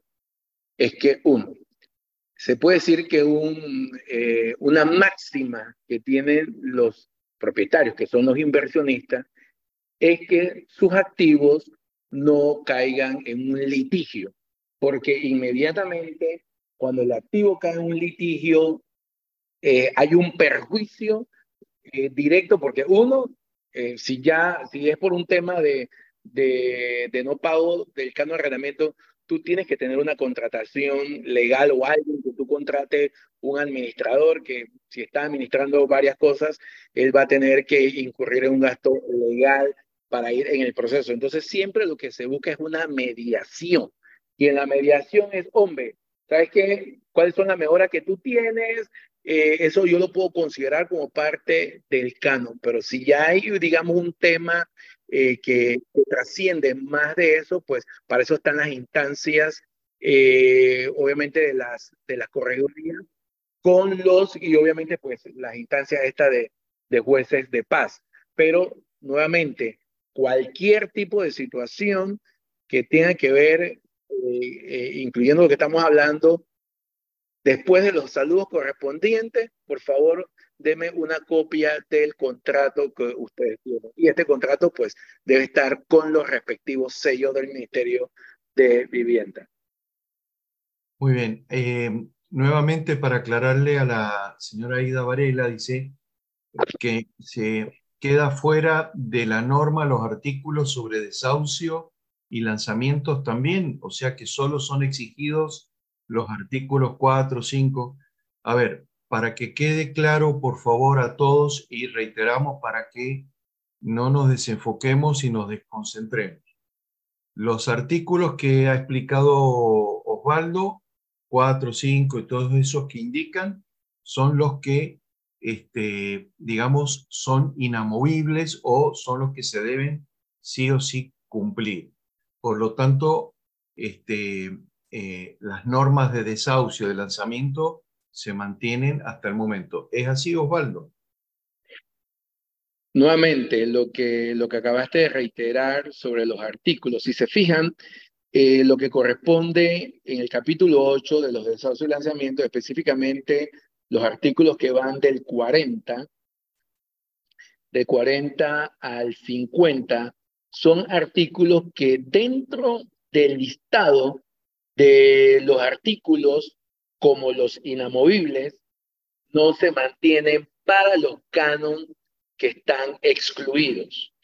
es que, uno, se puede decir que un, eh, una máxima que tienen los propietarios, que son los inversionistas, es que sus activos no caigan en un litigio, porque inmediatamente cuando el activo cae en un litigio, eh, hay un perjuicio eh, directo, porque uno, si ya, si es por un tema de, de, de no pago del canon de arrendamiento, tú tienes que tener una contratación legal o alguien que tú contrate un administrador que si está administrando varias cosas, él va a tener que incurrir en un gasto legal para ir en el proceso. Entonces siempre lo que se busca es una mediación. Y en la mediación es, hombre, ¿sabes qué? ¿Cuáles son las mejoras que tú tienes? Eh, eso yo lo puedo considerar como parte del canon, pero si ya hay, digamos, un tema eh, que, trasciende más de eso, pues para eso están las instancias, eh, obviamente, de las, de las con los, y obviamente, pues las instancias estas de, de jueces de paz. Pero, nuevamente, cualquier tipo de situación que tenga que ver, eh, incluyendo lo que estamos hablando, después de los saludos correspondientes, por favor, deme una copia del contrato que ustedes tienen. Y este contrato, pues, debe estar con los respectivos sellos del Ministerio de Vivienda. Muy bien. Eh, nuevamente, para aclararle a la señora Ida Varela, dice que se queda fuera de la norma los artículos sobre desahucio y lanzamientos también, o sea que solo son exigidos los artículos 4, 5. A ver, para que quede claro, por favor, a todos y reiteramos para que no nos desenfoquemos y nos desconcentremos. Los artículos que ha explicado Osvaldo, 4, 5 y todos esos que indican, son los que, este, digamos, son inamovibles o son los que se deben sí o sí cumplir. Por lo tanto, este, eh, las normas de desahucio de lanzamiento se mantienen hasta el momento. ¿Es así, Osvaldo? Nuevamente, lo que, lo que acabaste de reiterar sobre los artículos, si se fijan, eh, lo que corresponde en el capítulo 8 de los desahucios y lanzamientos, específicamente los artículos que van del 40, de 40 al 50, son artículos que dentro del listado de los artículos como los inamovibles, no se mantienen para los canon que están excluidos.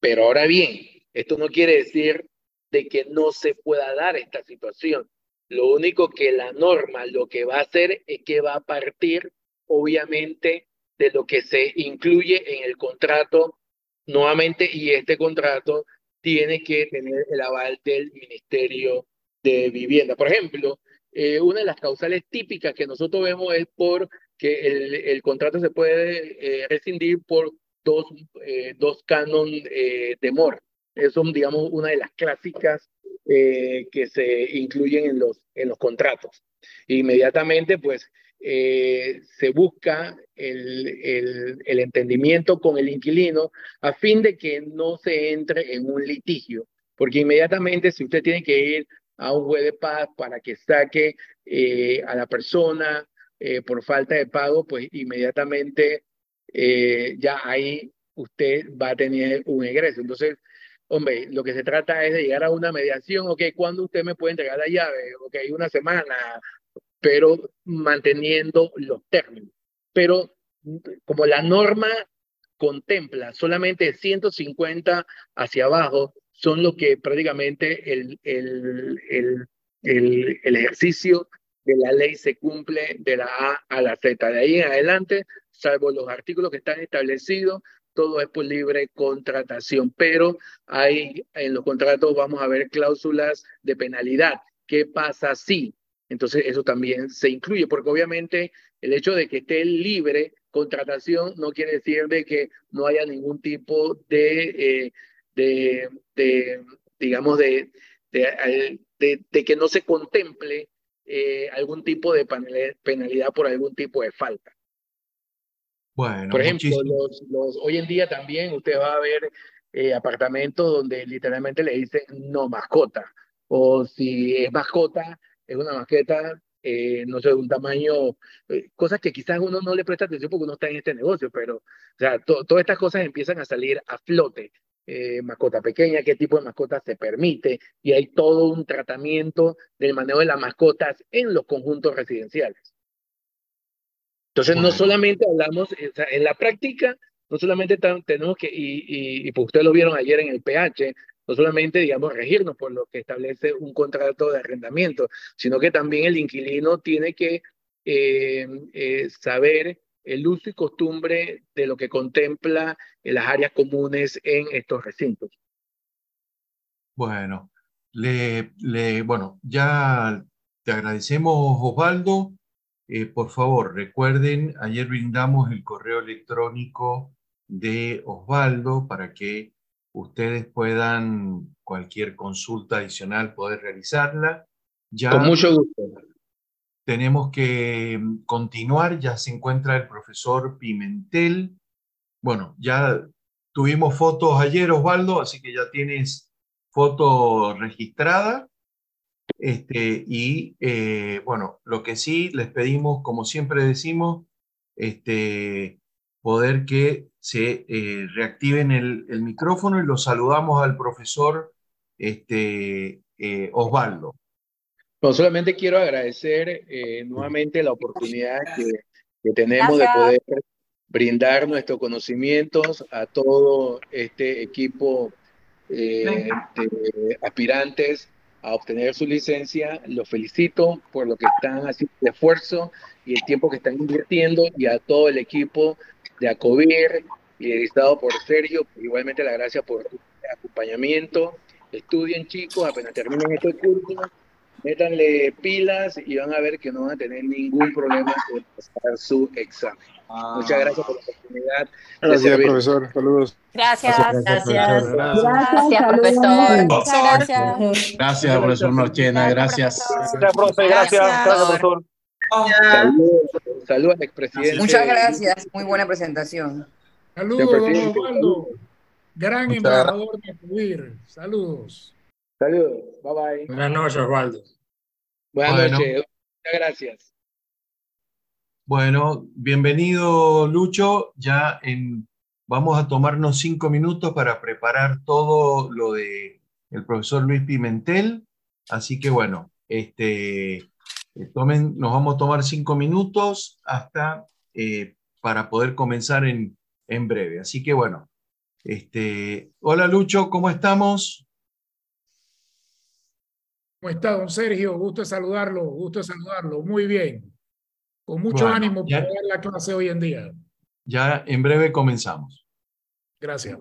Pero ahora bien, esto no quiere decir de que no se pueda dar esta situación. Lo único que la norma lo que va a hacer es que va a partir, obviamente, de lo que se incluye en el contrato nuevamente y este contrato tiene que tener el aval del Ministerio de Vivienda. Por ejemplo, eh, una de las causales típicas que nosotros vemos es por que el, el contrato se puede eh, rescindir por dos, eh, dos canon de MOR. Eso es, digamos, una de las clásicas que se incluyen en los, en los contratos. Inmediatamente, pues, se busca el, el, el entendimiento con el inquilino a fin de que no se entre en un litigio, porque inmediatamente si usted tiene que ir a un juez de paz para que saque eh, a la persona eh, por falta de pago, pues inmediatamente eh, ya ahí usted va a tener un egreso. Entonces, hombre, lo que se trata es de llegar a una mediación, ok, ¿cuándo usted me puede entregar la llave? Ok, una semana, pero manteniendo los términos. Pero como la norma contempla solamente 150 hacia abajo, son los que prácticamente el, el, el, el, el ejercicio de la ley se cumple de la A a la Z. De ahí en adelante, salvo los artículos que están establecidos, todo es por libre contratación, pero hay en los contratos vamos a ver cláusulas de penalidad. ¿Qué pasa si? Entonces eso también se incluye, porque obviamente el hecho de que esté libre contratación no quiere decir de que no haya ningún tipo de, de, de, digamos, de, de, de, que no se contemple algún tipo de penalidad por algún tipo de falta. Bueno, por ejemplo, los, los, hoy en día también usted va a ver apartamentos donde literalmente le dicen no mascota o si es mascota, es una masqueta, eh, no sé, de un tamaño, eh, cosas que quizás uno no le presta atención porque uno está en este negocio, pero, o sea, todas estas cosas empiezan a salir a flote. Eh, mascota pequeña, qué tipo de mascotas se permite, y hay todo un tratamiento del manejo de las mascotas en los conjuntos residenciales. Entonces, no solamente hablamos, en la práctica, no solamente tenemos que, y, y, pues ustedes lo vieron ayer en el PH, no solamente, digamos, regirnos por lo que establece un contrato de arrendamiento, sino que también el inquilino tiene que eh, eh, saber el uso y costumbre de lo que contempla en las áreas comunes en estos recintos. Bueno, le, le, bueno ya te agradecemos, Osvaldo. Eh, por favor, recuerden, ayer brindamos el correo electrónico de Osvaldo para que ustedes puedan cualquier consulta adicional poder realizarla. Ya Con mucho gusto. Tenemos que mm, continuar, ya se encuentra el profesor Pimentel. Bueno, ya tuvimos fotos ayer, Osvaldo, así que ya tienes foto registrada. Este, y eh, bueno, lo que sí les pedimos, como siempre decimos, este, poder que se eh, reactiven el, micrófono y lo saludamos al profesor este, eh, Osvaldo. No, solamente quiero agradecer eh, nuevamente la oportunidad que, que tenemos de poder brindar nuestros conocimientos a todo este equipo de aspirantes a obtener su licencia. Los felicito por lo que están haciendo de esfuerzo y el tiempo que están invirtiendo y a todo el equipo de ACOBIR y editado por Sergio. Igualmente la gracias por tu acompañamiento. Estudien chicos, apenas terminen este curso, métanle pilas y van a ver que no van a tener ningún problema en pasar su examen. Muchas gracias por la oportunidad. Gracias, profesor. Saludos. Gracias, gracias. Gracias, gracias profesor. Muchas gracias. Gracias, profesor Marchena. Gracias. Gracias, profe. Gracias, profesor. Saludos, saludos al expresidente. Muchas gracias, muy buena presentación. Saludos, don Osvaldo. Gran embajador de Acudir. Saludos. Saludos, bye bye. Buenas noches, Osvaldo. Buenas bueno. noches, muchas gracias. Bueno, bienvenido Lucho. Ya en, vamos a tomarnos cinco minutos para preparar todo lo de el profesor Luis Pimentel. Así que bueno, este, eh, tomen, nos vamos a tomar cinco minutos hasta eh, para poder comenzar en, en breve. Así que bueno, este, hola Lucho, ¿cómo estamos? ¿Cómo está, don Sergio? Gusto de saludarlo, gusto de saludarlo. Muy bien. Con mucho bueno, ánimo para dar la clase hoy en día. Ya en breve comenzamos. Gracias.